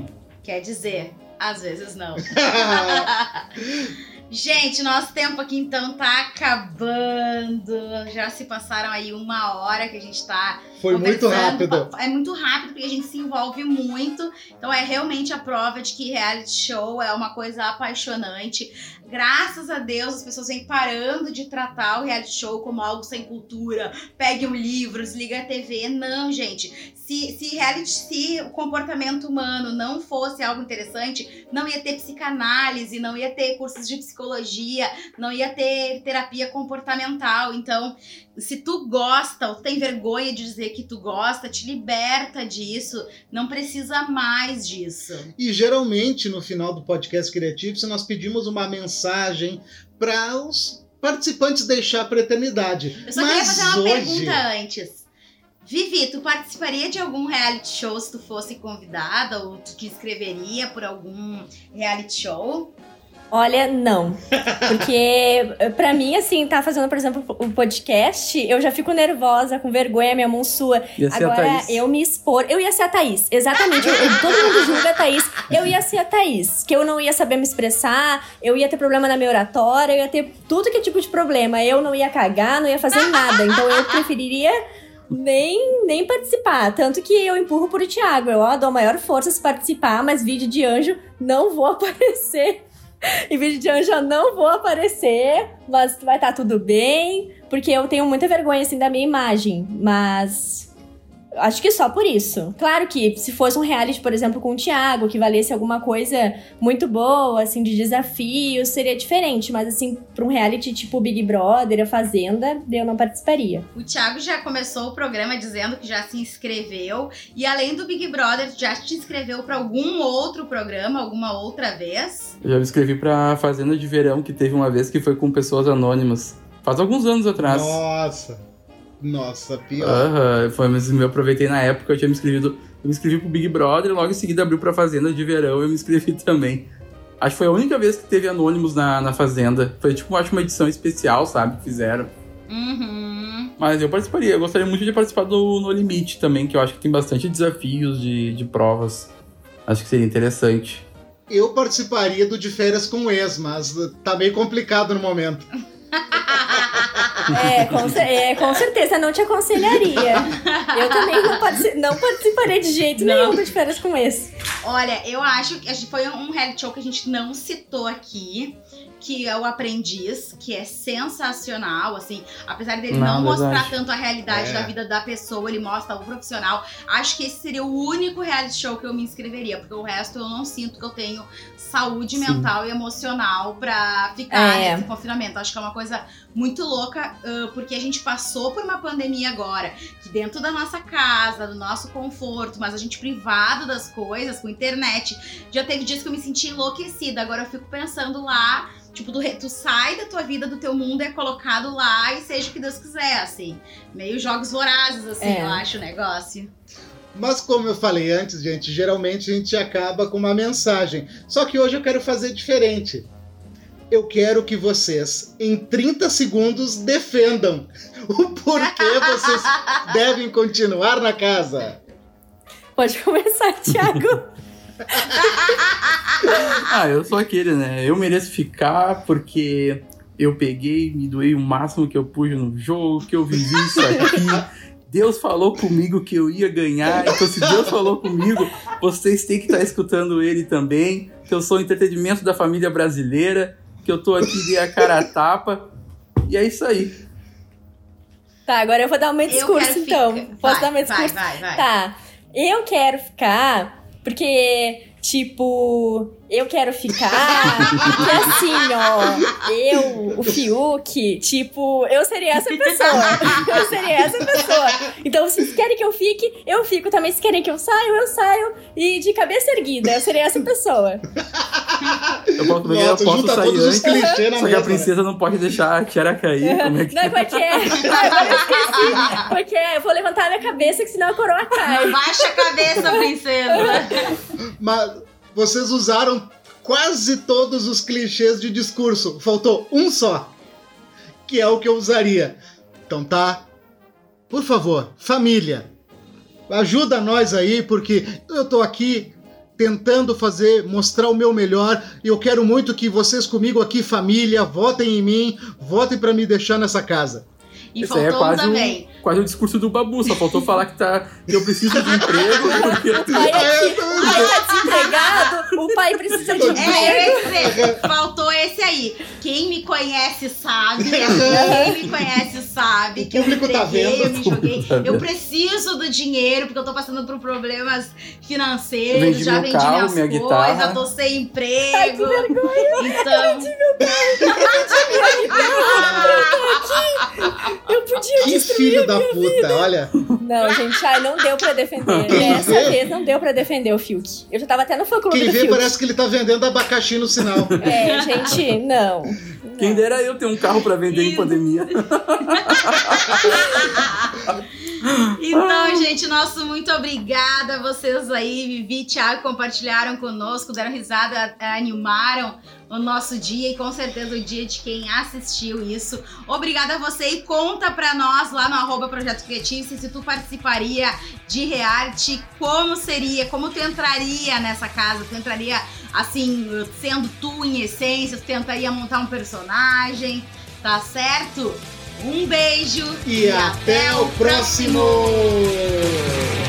Speaker 2: Quer dizer, às vezes não. Gente, nosso tempo aqui então tá acabando. Já se passaram aí uma hora que a gente tá
Speaker 1: Foi muito rápido.
Speaker 2: É muito rápido porque a gente se envolve muito. Então é realmente a prova de que reality show é uma coisa apaixonante. Graças a Deus as pessoas vêm parando de tratar o reality show como algo sem cultura. Pegue um livro, desliga a TV. Não, gente. Se, se reality, se o comportamento humano não fosse algo interessante, não ia ter psicanálise, não ia ter cursos de psicologia, não ia ter terapia comportamental. Então, se tu gosta ou tem vergonha de dizer que tu gosta, te liberta disso. Não precisa mais disso.
Speaker 1: E geralmente no final do podcast Criativo, nós pedimos uma mensagem para os participantes deixar para a eternidade.
Speaker 2: Eu só
Speaker 1: Mas
Speaker 2: queria fazer uma
Speaker 1: hoje,
Speaker 2: pergunta antes. Vivi, tu participaria de algum reality show se tu fosse convidada ou tu te inscreveria por algum reality show?
Speaker 3: Olha, não. Porque, pra mim, assim, tá fazendo, por exemplo, o podcast, eu já fico nervosa, com vergonha, minha mão sua.
Speaker 4: Ia ser a
Speaker 3: Agora,
Speaker 4: Thaís.
Speaker 3: eu me expor. Eu ia ser a Thaís, exatamente. Eu- eu- todo mundo julga a Thaís. Eu ia ser a Thaís. Que eu não ia saber me expressar, eu ia ter problema na minha oratória, eu ia ter tudo que é tipo de problema. Eu não ia cagar, não ia fazer nada. Então eu preferiria nem, nem participar. Tanto que eu empurro por Thiago. Eu ó, dou a maior força se participar, mas vídeo de anjo não vou aparecer. Em vídeo de anjo eu não vou aparecer, mas vai estar tudo bem, porque eu tenho muita vergonha assim da minha imagem, mas Acho que só por isso. Claro que se fosse um reality, por exemplo, com o Thiago, que valesse alguma coisa muito boa, assim, de desafio, seria diferente. Mas, assim, pra um reality tipo Big Brother, A Fazenda, eu não participaria.
Speaker 2: O Thiago já começou o programa dizendo que já se inscreveu. E além do Big Brother, já te inscreveu para algum outro programa, alguma outra vez?
Speaker 4: Eu já me inscrevi pra Fazenda de Verão, que teve uma vez que foi com pessoas anônimas. Faz alguns anos atrás.
Speaker 1: Nossa. Nossa, pior.
Speaker 4: Aham, foi, mas eu aproveitei na época, eu tinha me inscrevido. Eu me inscrevi pro Big Brother e logo em seguida abriu pra Fazenda de Verão eu me inscrevi também. Acho que foi a única vez que teve Anônimos na, na Fazenda. Foi tipo, acho uma edição especial, sabe? Que fizeram.
Speaker 2: Uhum.
Speaker 4: Mas eu participaria, eu gostaria muito de participar do No Limite também, que eu acho que tem bastante desafios de, de provas. Acho que seria interessante.
Speaker 1: Eu participaria do de férias com o ex, mas tá meio complicado no momento.
Speaker 3: É com, é, com certeza, não te aconselharia. Eu também não, partici não participarei de jeito não. nenhum de férias com esse.
Speaker 2: Olha, eu acho que foi um reality show que a gente não citou aqui que é o Aprendiz, que é sensacional, assim, apesar dele não, não mostrar tanto a realidade é. da vida da pessoa, ele mostra o profissional. Acho que esse seria o único reality show que eu me inscreveria, porque o resto eu não sinto que eu tenho saúde Sim. mental e emocional pra ficar é. nesse confinamento. Acho que é uma coisa muito louca, uh, porque a gente passou por uma pandemia agora, que dentro da nossa casa, do nosso conforto, mas a gente privado das coisas, com internet, já teve dias que eu me senti enlouquecida. Agora eu fico pensando lá Tipo, tu, tu sai da tua vida, do teu mundo, é colocado lá e seja o que Deus quiser, assim. Meio jogos vorazes, assim, é. eu acho o negócio.
Speaker 1: Mas como eu falei antes, gente, geralmente a gente acaba com uma mensagem. Só que hoje eu quero fazer diferente. Eu quero que vocês, em 30 segundos, defendam o porquê vocês devem continuar na casa.
Speaker 3: Pode começar, Thiago.
Speaker 4: ah, eu sou aquele, né? Eu mereço ficar porque eu peguei, me doei o máximo que eu pude no jogo, que eu vivi isso aqui. Deus falou comigo que eu ia ganhar, então se Deus falou comigo, vocês têm que estar escutando ele também, que eu sou o entretenimento da família brasileira, que eu tô aqui de a cara a tapa, e é isso aí.
Speaker 3: Tá, agora eu vou dar o meu discurso então. Ficar. Posso vai, dar meu discurso?
Speaker 2: Vai, vai, vai.
Speaker 3: Tá. Eu quero ficar porque, tipo, eu quero ficar. Porque assim, ó, eu, o Fiuk, tipo, eu seria essa pessoa. Eu seria essa pessoa. Então, se vocês querem que eu fique, eu fico também. Se querem que eu saio, eu saio. E de cabeça erguida, eu seria essa pessoa.
Speaker 4: Eu posso, Nossa, eu posso sair antes, uhum. só que a princesa não pode deixar a tiara cair. Uhum. Como é que...
Speaker 3: Não, porque... Agora eu esqueci. Porque eu vou levantar a minha cabeça, que senão a coroa cai.
Speaker 2: Baixa a cabeça, princesa.
Speaker 1: Mas vocês usaram quase todos os clichês de discurso. Faltou um só, que é o que eu usaria. Então tá. Por favor, família, ajuda nós aí, porque eu tô aqui tentando fazer, mostrar o meu melhor. E eu quero muito que vocês comigo aqui, família, votem em mim, votem para me deixar nessa casa.
Speaker 2: E Esse faltou é quase também.
Speaker 4: Quase o discurso do Babu, só faltou falar que, tá, que eu preciso de emprego.
Speaker 3: Porque... O pai, aqui, o pai tá desempregado, o pai precisa de emprego. É,
Speaker 2: faltou esse aí. Quem me conhece sabe, quem me conhece sabe que eu me
Speaker 1: tá
Speaker 2: eu me joguei. Tá eu preciso do dinheiro, porque eu tô passando por problemas financeiros, vendi já vendi carro, minhas coisas, guitarra. tô sem emprego. Ai, que
Speaker 3: vergonha.
Speaker 2: Então...
Speaker 3: Eu vendi meu carro, eu vendi minha guitarra, eu aqui. Eu podia
Speaker 1: Que filho da puta, vida. olha.
Speaker 3: Não, gente, ai, não deu pra defender. Dessa vez não deu pra defender o Fiuk. Eu já tava até no fã clube
Speaker 1: Quem
Speaker 3: do
Speaker 1: vê
Speaker 3: Fiuk.
Speaker 1: parece que ele tá vendendo abacaxi no sinal.
Speaker 3: É, gente, não.
Speaker 4: Quem não. dera eu ter um carro pra vender em pandemia.
Speaker 2: Então, gente, nosso muito obrigada. Vocês aí, Vivi e Thiago, compartilharam conosco, deram risada, animaram o nosso dia e com certeza o dia de quem assistiu isso. Obrigada a você e conta pra nós lá no arroba Projeto Criativo se tu participaria de reality, como seria, como tu entraria nessa casa, tu entraria assim, sendo tu em essência, tu tentaria montar um personagem, tá certo? Um beijo
Speaker 1: e, e até, até, o próximo. próximo.